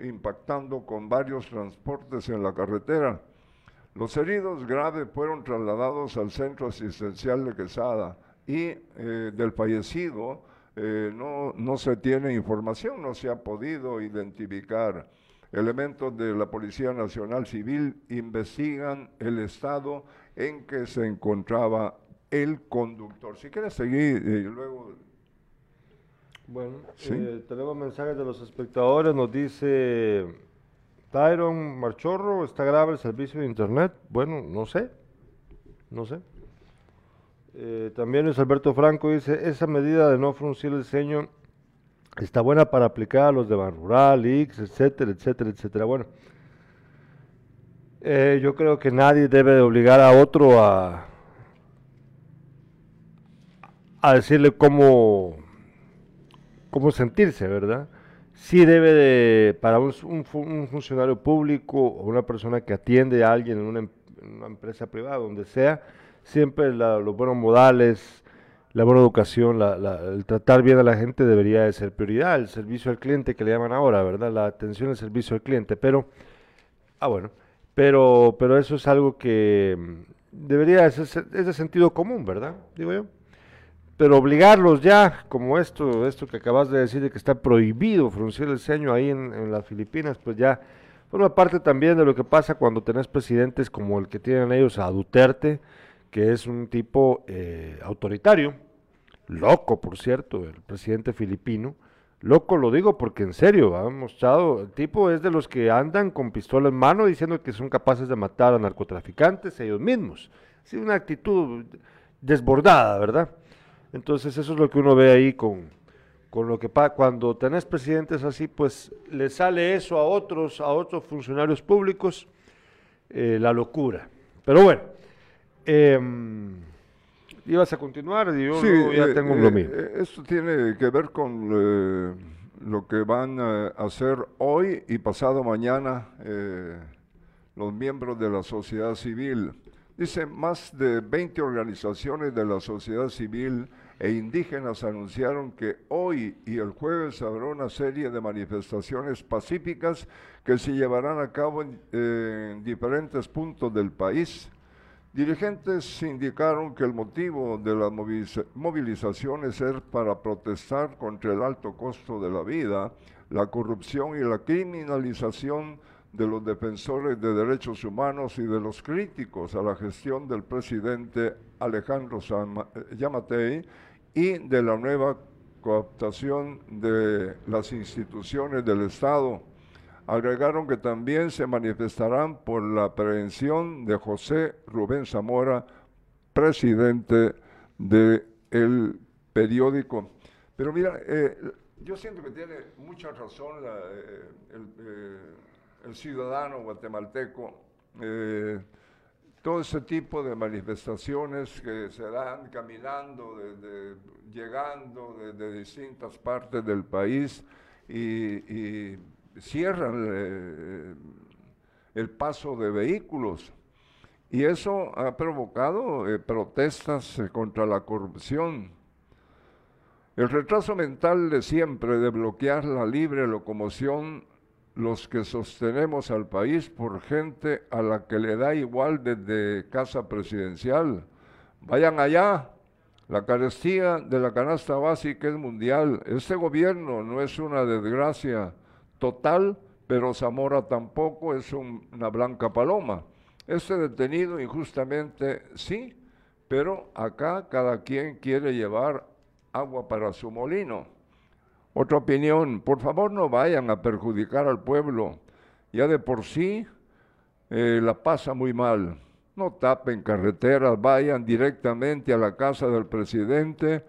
con varios transportes en la carretera. Los heridos graves fueron trasladados al centro asistencial de Quesada. y eh, del fallecido eh, no, no se tiene información, no se ha podido identificar. Elementos de la Policía Nacional Civil investigan el estado en que se encontraba el conductor. Si quieres seguir, y luego Bueno, Sí. eh, tenemos mensajes de los espectadores, nos dice Tyron Marchorro, ¿está grave el servicio de internet? Bueno, no sé, no sé. Eh, también Luis Alberto Franco dice, esa medida de no fruncir el ceño está buena para aplicar a los de Ban Rural, etcétera, etcétera, etcétera. Bueno, eh, yo creo que nadie debe de obligar a otro a, a decirle cómo, cómo sentirse, ¿verdad? Sí debe de, para un, un fu- un funcionario público o una persona que atiende a alguien en una, em- en una empresa privada, donde sea, siempre la- los buenos modales, la buena educación, la- la- el tratar bien a la gente debería de ser prioridad, el servicio al cliente que le llaman ahora, ¿verdad? La atención al servicio al cliente, pero, ah bueno, pero, pero eso es algo que mm, debería de ser, es de sentido común, ¿verdad? Digo yo. Pero obligarlos ya, como esto, esto que acabas de decir, de que está prohibido fruncir el ceño ahí en, en las Filipinas, pues ya forma parte también de lo que pasa cuando tenés presidentes como el que tienen ellos a Duterte, que es un tipo eh, autoritario, loco, por cierto, el presidente filipino. Loco lo digo porque en serio, ha mostrado, el tipo es de los que andan con pistola en mano diciendo que son capaces de matar a narcotraficantes ellos mismos. Sí, una actitud desbordada, ¿verdad? Entonces eso es lo que uno ve ahí con, con lo que pasa. Cuando tenés presidentes así, pues le sale eso a otros, a otros funcionarios públicos, eh, la locura. Pero bueno, em, ibas a continuar, yo luego ya eh, tengo eh, lo mío. eh, esto tiene que ver con eh, lo que van a hacer hoy y pasado mañana eh, los miembros de la sociedad civil. Dice, más de 20 organizaciones de la sociedad civil e indígenas anunciaron que hoy y el jueves habrá una serie de manifestaciones pacíficas que se llevarán a cabo en, eh, en diferentes puntos del país. Dirigentes indicaron que el motivo de las moviliza- movilizaciones es para protestar contra el alto costo de la vida, la corrupción y la criminalización de los defensores de derechos humanos y de los críticos a la gestión del presidente Alejandro Yamatei y de la nueva cooptación de las instituciones del Estado. Agregaron que también se manifestarán por la prevención de José Rubén Zamora, presidente del periódico. Pero mira, eh, yo siento que tiene mucha razón eh, el, eh, el ciudadano guatemalteco. todo ese tipo de manifestaciones que se dan caminando, llegando desde distintas partes del país y cierran eh, el paso de vehículos. Y eso ha provocado eh, protestas eh, contra la corrupción. El retraso mental de siempre de bloquear la libre locomoción, los que sostenemos al país por gente a la que le da igual desde casa presidencial. Vayan allá. La carestía de la canasta básica es mundial. Este gobierno no es una desgracia total, pero Zamora tampoco es un- una blanca paloma. Este detenido injustamente sí, pero acá cada quien quiere llevar agua para su molino. Otra opinión, por favor no vayan a perjudicar al pueblo. Ya de por sí eh, la pasa muy mal. No tapen carreteras, vayan directamente a la casa del presidente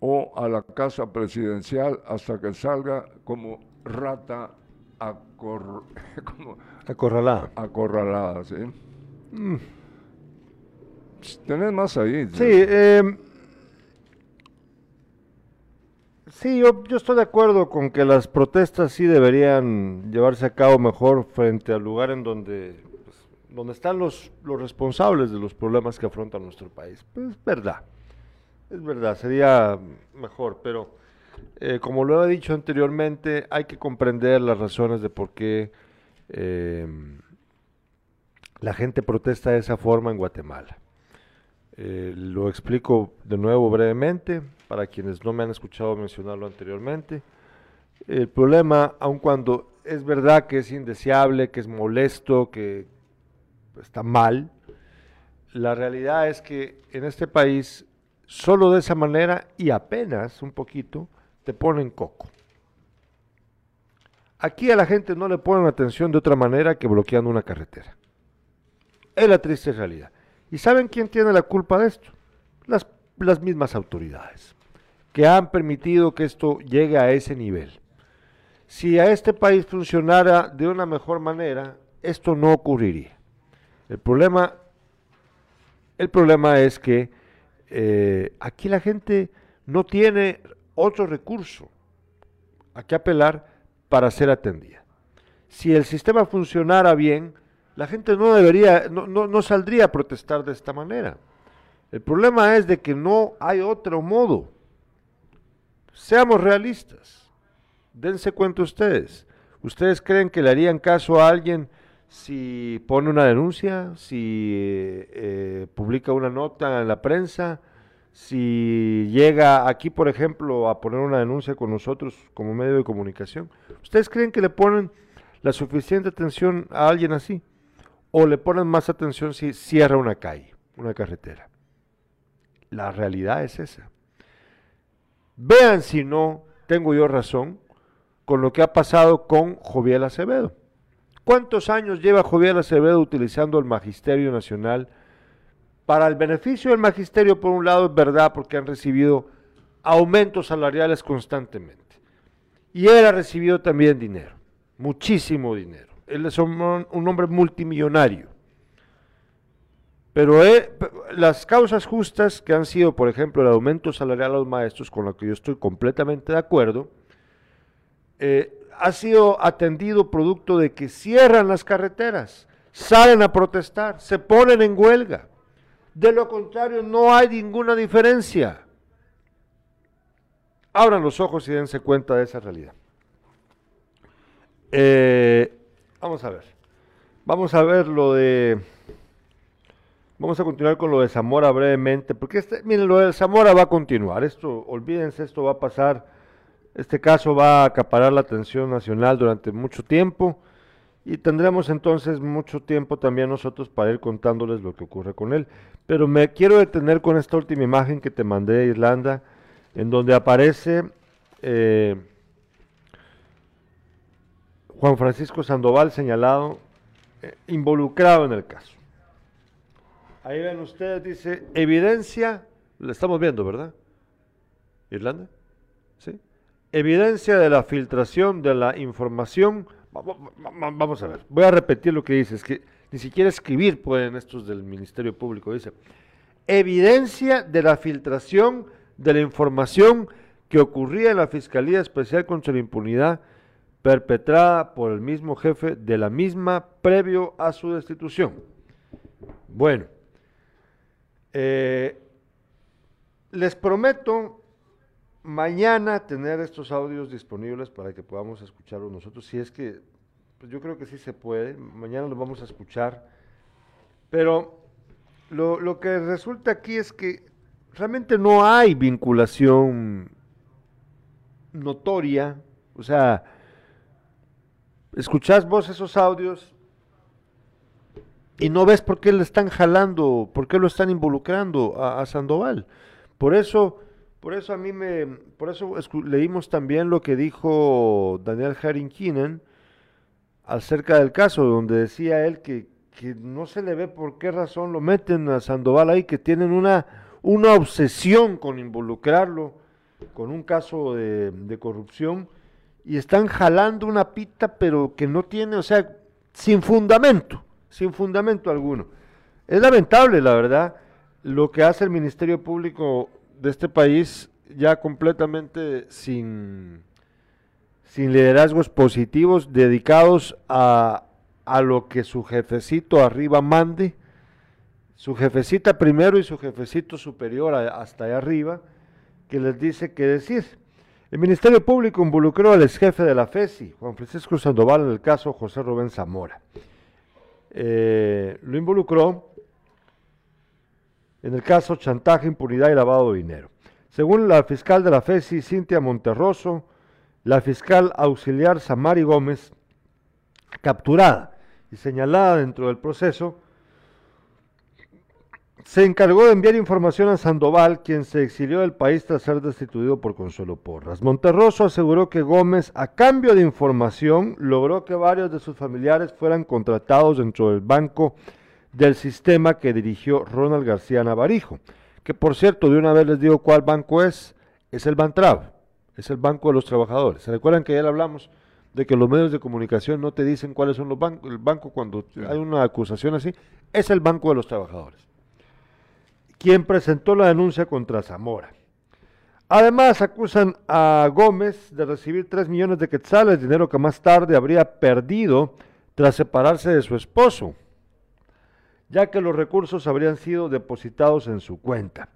o a la casa presidencial hasta que salga como rata acor- como Acorralada. acorralada. ¿sí? Tenés más ahí. Sí, eh, sí yo, yo estoy de acuerdo con que las protestas sí deberían llevarse a cabo mejor frente al lugar en donde, pues, donde están los, los responsables de los problemas que afronta nuestro país. Pues es verdad, es verdad, sería mejor, pero eh, como lo he dicho anteriormente, hay que comprender las razones de por qué eh, la gente protesta de esa forma en Guatemala. Eh, lo explico de nuevo brevemente para quienes no me han escuchado mencionarlo anteriormente. El problema, aun cuando es verdad que es indeseable, que es molesto, que está mal, la realidad es que en este país, solo de esa manera y apenas un poquito, te ponen coco. Aquí a la gente no le ponen atención de otra manera que bloqueando una carretera. Es la triste realidad. ¿Y saben quién tiene la culpa de esto? Las, las mismas autoridades, que han permitido que esto llegue a ese nivel. Si a este país funcionara de una mejor manera, esto no ocurriría. El problema, el problema es que eh, aquí la gente no tiene otro recurso a que apelar para ser atendida. Si el sistema funcionara bien, la gente no debería, no, no, saldría a protestar de esta manera. El problema es de que no hay otro modo. Seamos realistas. Dense cuenta ustedes. ¿Ustedes creen que le harían caso a alguien si pone una denuncia, si eh, publica una nota en la prensa, si llega aquí, por ejemplo, a poner una denuncia con nosotros como medio de comunicación? ¿Ustedes creen que le ponen la suficiente atención a alguien así? ¿O le ponen más atención si cierra una calle, una carretera? La realidad es esa. Vean si no tengo yo razón con lo que ha pasado con Joviel Acevedo. ¿Cuántos años lleva Joviel Acevedo utilizando el Magisterio Nacional? Para el beneficio del magisterio, por un lado, es verdad, porque han recibido aumentos salariales constantemente. Y él ha recibido también dinero, muchísimo dinero. Él es un, hombre multimillonario. Pero las causas justas que han sido, por ejemplo, el aumento salarial a los maestros, con lo que yo estoy completamente de acuerdo, eh, ha sido atendido producto de que cierran las carreteras, salen a protestar, se ponen en huelga. De lo contrario, no hay ninguna diferencia. Abran los ojos y dense cuenta de esa realidad. Eh, vamos a ver. Vamos a ver lo de... Vamos a continuar con lo de Zamora brevemente, porque este, miren, lo de Zamora va a continuar. Esto, olvídense, esto va a pasar. Este caso va a acaparar la atención nacional durante mucho tiempo y tendremos entonces mucho tiempo también nosotros para ir contándoles lo que ocurre con él. Pero me quiero detener con esta última imagen que te mandé de Irlanda, en donde aparece eh, Juan Francisco Sandoval señalado, eh, involucrado en el caso. Ahí ven ustedes, dice, evidencia, la estamos viendo, ¿verdad? Irlanda, ¿sí? Evidencia de la filtración de la información. Vamos a ver, voy a repetir lo que dice, es que ni siquiera escribir pueden estos del Ministerio Público, dice, evidencia de la filtración de la información que ocurría en la Fiscalía Especial contra la Impunidad perpetrada por el mismo jefe de la misma previo a su destitución. Bueno, eh, les prometo mañana tener estos audios disponibles para que podamos escucharlos nosotros, si es que, pues yo creo que sí se puede, mañana los vamos a escuchar, pero lo, lo que resulta aquí es que realmente no hay vinculación notoria, o sea, escuchás vos esos audios y no ves por qué le están jalando, por qué lo están involucrando a, Sandoval. Por eso, por eso a mí me, por eso leímos también lo que dijo Daniel Keenan acerca del caso, donde decía él que, que no se le ve por qué razón lo meten a Sandoval ahí, que tienen una, una obsesión con involucrarlo con un caso de corrupción y están jalando una pita, pero que no tiene, o sea, sin fundamento, sin fundamento alguno. Es lamentable, la verdad, lo que hace el Ministerio Público de este país ya completamente sin, sin liderazgos positivos dedicados a, a lo que su jefecito arriba mande, su jefecita primero y su jefecito superior hasta allá arriba, que les dice qué decir. El Ministerio Público involucró al ex jefe de la FESI, Juan Francisco Sandoval, en el caso José Rubén Zamora. Eh, lo involucró en el caso chantaje, impunidad y lavado de dinero. Según la fiscal de la FESI, Cintia Monterroso, la fiscal auxiliar Samari Gómez, capturada y señalada dentro del proceso, se encargó de enviar información a Sandoval, quien se exilió del país tras ser destituido por Consuelo Porras. Monterroso aseguró que Gómez, a cambio de información, logró que varios de sus familiares fueran contratados dentro del banco del sistema que dirigió Ronald García Navarijo, que por cierto, de una vez les digo cuál banco es, es el Bantrav, es el Banco de los Trabajadores. ¿Se recuerdan que ya le hablamos de que los medios de comunicación no te dicen cuáles son los bancos, el banco cuando hay una acusación así? Es el Banco de los Trabajadores quien presentó la denuncia contra Zamora. Además, acusan a Gómez de recibir 3 millones de quetzales, dinero que más tarde habría perdido tras separarse de su esposo, ya que los recursos habrían sido depositados en su cuenta.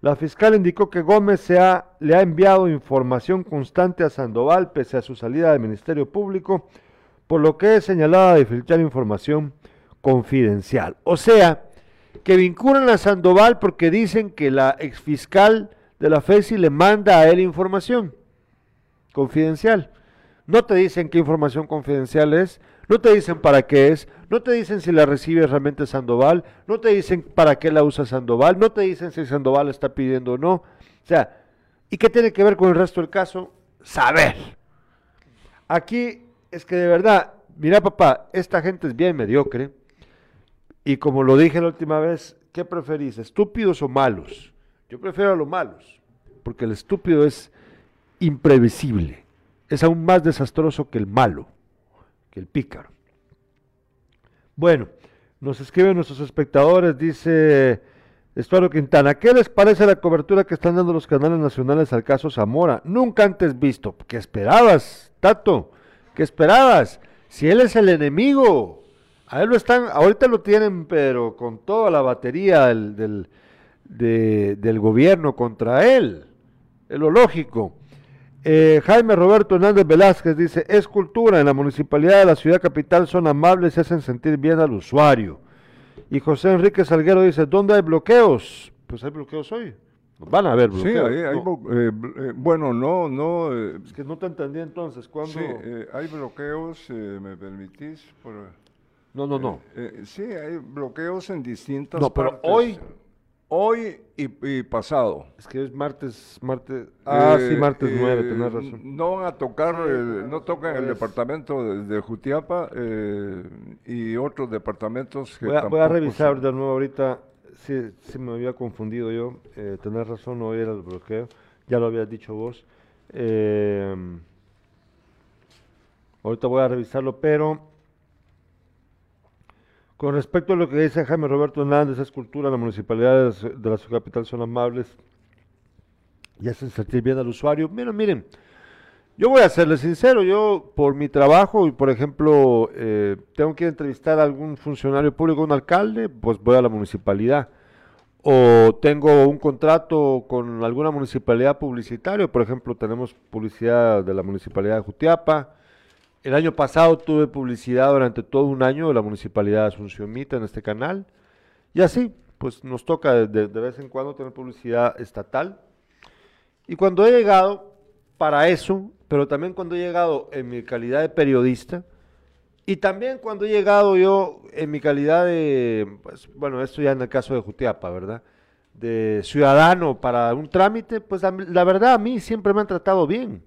La fiscal indicó que Gómez se le ha enviado información constante a Sandoval pese a su salida del Ministerio Público, por lo que es señalada de filtrar información confidencial. O sea, que vinculan a Sandoval porque dicen que la exfiscal de la FESI le manda a él información confidencial. No te dicen qué información confidencial es, no te dicen para qué es, no te dicen si la recibe realmente Sandoval, no te dicen para qué la usa Sandoval, no te dicen si Sandoval está pidiendo o no. O sea, ¿y qué tiene que ver con el resto del caso? Saber. Aquí es que de verdad, mira papá, esta gente es bien mediocre y como lo dije la última vez, ¿qué preferís? ¿Estúpidos o malos? Yo prefiero a los malos, porque el estúpido es imprevisible, es aún más desastroso que el malo, el pícaro. Bueno, nos escriben nuestros espectadores, dice Estuardo Quintana, ¿qué les parece la cobertura que están dando los canales nacionales al caso Zamora? Nunca antes visto. ¿Qué esperabas, Tato? ¿Qué esperabas? Si él es el enemigo, a él lo están, ahorita lo tienen, pero con toda la batería del, del, gobierno contra él. Es lo lógico. Eh, Jaime Roberto Hernández Velázquez dice, es cultura, en la municipalidad de la ciudad capital son amables y hacen sentir bien al usuario. Y José Enrique Salguero dice, ¿dónde hay bloqueos? Pues hay bloqueos hoy. Van a haber bloqueos. Sí, hay, eh, eh, bueno, no, no. es que no te entendí entonces. ¿cuándo? Sí, hay bloqueos, ¿me permitís? Por, no, no, no. Eh, eh, sí, hay bloqueos en distintas No, pero hoy... Hoy y, pasado. Es que es martes, martes... Ah, sí, martes 9, eh, tenés razón. No van a tocar, no tocan el departamento de, Jutiapa y otros departamentos que Voy a, voy a revisar de nuevo ahorita, si, me había confundido yo, eh, tenés razón, no era el bloqueo, ya lo habías dicho vos. ahorita voy a revisarlo, pero con respecto a lo que dice Jaime Roberto Hernández, es cultura, la municipalidad de la ciudad capital son amables y hacen sentir bien al usuario. Miren, miren, yo voy a serle sincero, yo por mi trabajo, y por ejemplo, eh, tengo que entrevistar a algún funcionario público, un alcalde, pues voy a la municipalidad. O tengo un contrato con alguna municipalidad publicitaria, por ejemplo, tenemos publicidad de la municipalidad de Jutiapa, el año pasado tuve publicidad durante todo un año de la Municipalidad de Asunción Mita en este canal. Y así, pues nos toca de, vez en cuando tener publicidad estatal. Y cuando he llegado para eso, pero también cuando he llegado en mi calidad de periodista, y también cuando he llegado yo en mi calidad de, pues, bueno, esto ya en el caso de Jutiapa, ¿verdad? De ciudadano para un trámite, pues la verdad a mí siempre me han tratado bien.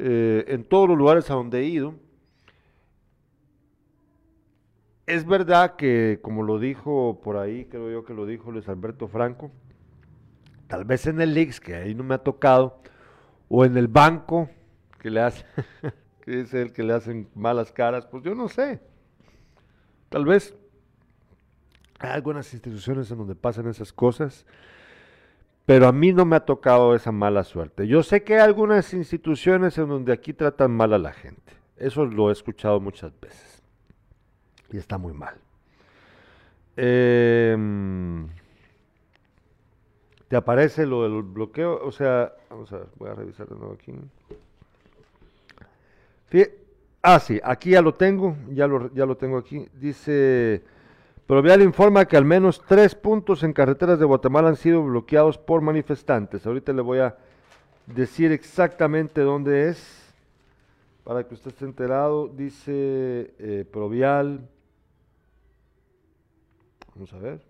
Eh, en todos los lugares a donde he ido. Es verdad que, como lo dijo por ahí, creo yo que lo dijo Luis Alberto Franco, tal vez en el Lix, que ahí no me ha tocado, o en el banco, que le hace, que es el que le hacen malas caras, pues yo no sé. Tal vez hay algunas instituciones en donde pasan esas cosas pero a mí no me ha tocado esa mala suerte. Yo sé que hay algunas instituciones en donde aquí tratan mal a la gente. Eso lo he escuchado muchas veces. Y está muy mal. Em, ¿Te aparece lo del bloqueo? O sea, vamos a ver, voy a revisar de nuevo aquí. ah, sí, aquí ya lo tengo, ya lo, ya lo tengo aquí. Dice Provial informa que al menos tres puntos en carreteras de Guatemala han sido bloqueados por manifestantes. Ahorita le voy a decir exactamente dónde es, para que usted esté enterado. Dice eh, Provial. Vamos a ver.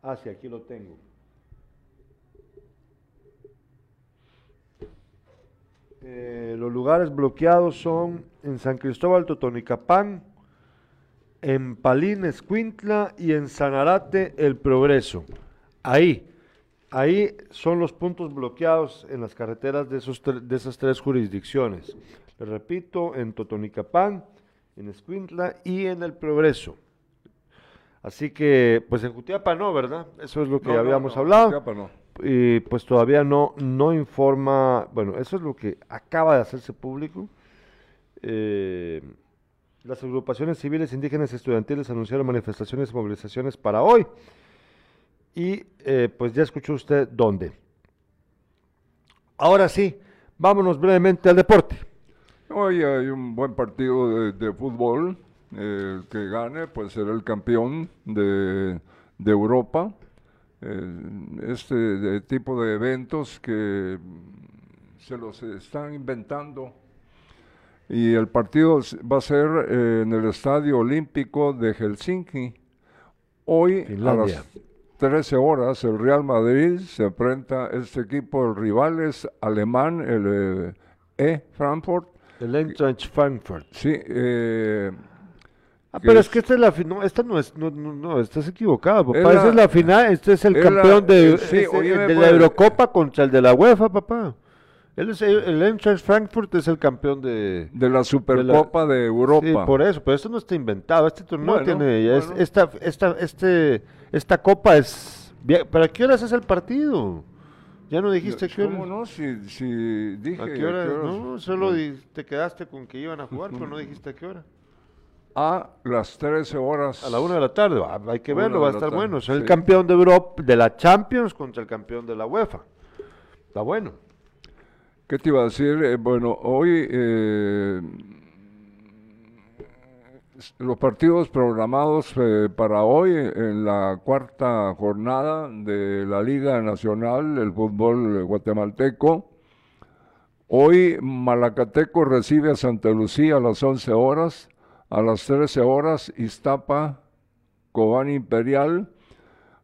Ah, sí, aquí lo tengo. Eh, los lugares bloqueados son en San Cristóbal, Totonicapán, en Palín, Escuintla y en Sanarate, El Progreso. Ahí, ahí son los puntos bloqueados en las carreteras de, esos de esas tres jurisdicciones. Les repito, en Totonicapán, en Escuintla y en El Progreso. Así que, pues en Jutiapa no, ¿verdad? Eso es lo que No, habíamos no, hablado Jutiapa no. y pues todavía no, no informa, bueno, eso es lo que acaba de hacerse público. Eh, las agrupaciones civiles, indígenas y estudiantiles anunciaron manifestaciones y movilizaciones para hoy. Y eh, pues ya escuchó usted dónde. Ahora sí, vámonos brevemente al deporte. Hoy hay un buen partido de, fútbol. El que gane, pues será el campeón de, Europa. Eh, este tipo de eventos que se los están inventando. Y el partido va a ser eh, en el Estadio Olímpico de Helsinki. Hoy a las 13 horas el Real Madrid se enfrenta a este equipo, el rival es alemán, el eh, E. Frankfurt. El Eintracht Frankfurt. Sí, eh, Ah, pero es es- que esta es la final, no, esta no es, no, no, no, estás equivocado, papá, Es esa la- es la final, este es el la- campeón de, eh, sí, este- oíme, de la pues. Eurocopa contra el de la UEFA, papá. Él es el, el Eintracht Frankfurt es el campeón de, de la Supercopa de, Europa. Sí, por eso, pero esto no está inventado, este torneo Bueno, tiene, es- bueno. esta, esta, este, esta copa es, bien- ¿pero a qué horas es el partido? Ya no dijiste a qué ¿Cómo horas. no? Si, si dije ¿A qué horas. No, solo di- te quedaste con que iban a jugar, pero no dijiste a qué hora. A las 13 horas. A la una de la tarde, hay que verlo, de va a estar tarde, bueno. Es el sí. campeón de Europa, de la Champions contra el campeón de la UEFA. Está bueno. ¿Qué te iba a decir? Eh, bueno, hoy eh, los partidos programados eh, para hoy en la cuarta jornada de la Liga Nacional del Fútbol Guatemalteco. Hoy Malacateco recibe a Santa Lucía a las 11 horas, a las 13 horas Iztapa, Cobán Imperial,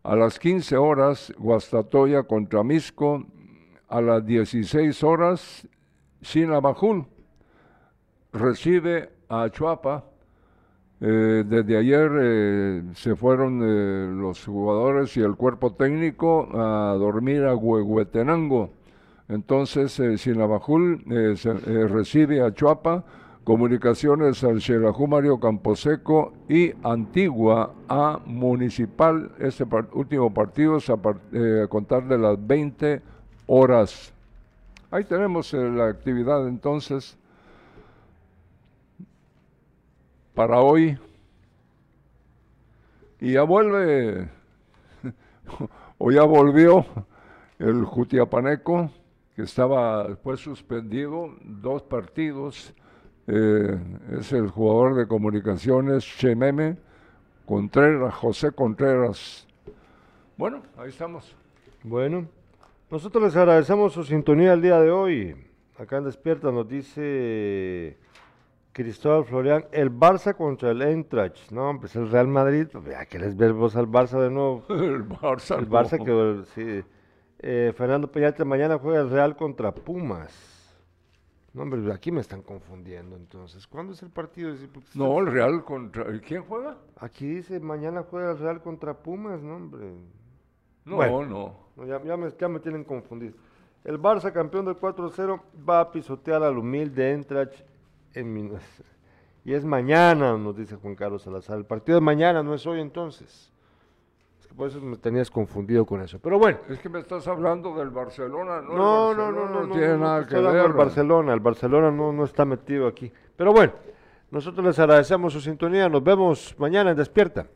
a las 15 horas Guastatoya contra Misco, a las 16 horas Shinabajul recibe a Chuapa. Eh, desde ayer eh, se fueron eh, los jugadores y el cuerpo técnico a dormir a Huehuetenango. Entonces, Sinabajul recibe a Chuapa, Comunicaciones al Xelajú Mario Camposeco y Antigua a Municipal. Este último partido es a, a contar de las 20 horas. Ahí tenemos eh, la actividad entonces para hoy. Y ya vuelve, o ya volvió el Jutiapaneco, que estaba fue suspendido dos partidos. eh, es el jugador de comunicaciones Chememe Contreras, José Contreras. Bueno, ahí estamos. Bueno, nosotros les agradecemos su sintonía el día de hoy. Acá en Despierta nos dice Cristóbal Florian, el Barça contra el Eintracht. No, pues el Real Madrid, pues, que les ver vos al Barça de nuevo. El Barça. El no. Barça que sí. Eh, Fernando Peñate mañana juega el Real contra Pumas. No, hombre, aquí me están confundiendo entonces. ¿Cuándo es el partido? Porque No, el Real contra. ¿Quién juega? Aquí dice mañana juega el Real contra Pumas, no, hombre. No, Bueno. no. No, ya, ya me, ya me tienen confundido. El Barça, campeón del 4-0, va a pisotear al humilde Eintracht en Minas. Y es mañana, nos dice Juan Carlos Salazar. El partido de mañana, no es hoy entonces. Es que por eso me tenías confundido con eso. Pero bueno. Es que me estás hablando del No, Barcelona, ¿no? no, el no, Barcelona no, no, tiene no, nada que ver. del Barcelona, el Barcelona no, no está metido aquí. Pero bueno, nosotros les agradecemos su sintonía, nos vemos mañana en Despierta.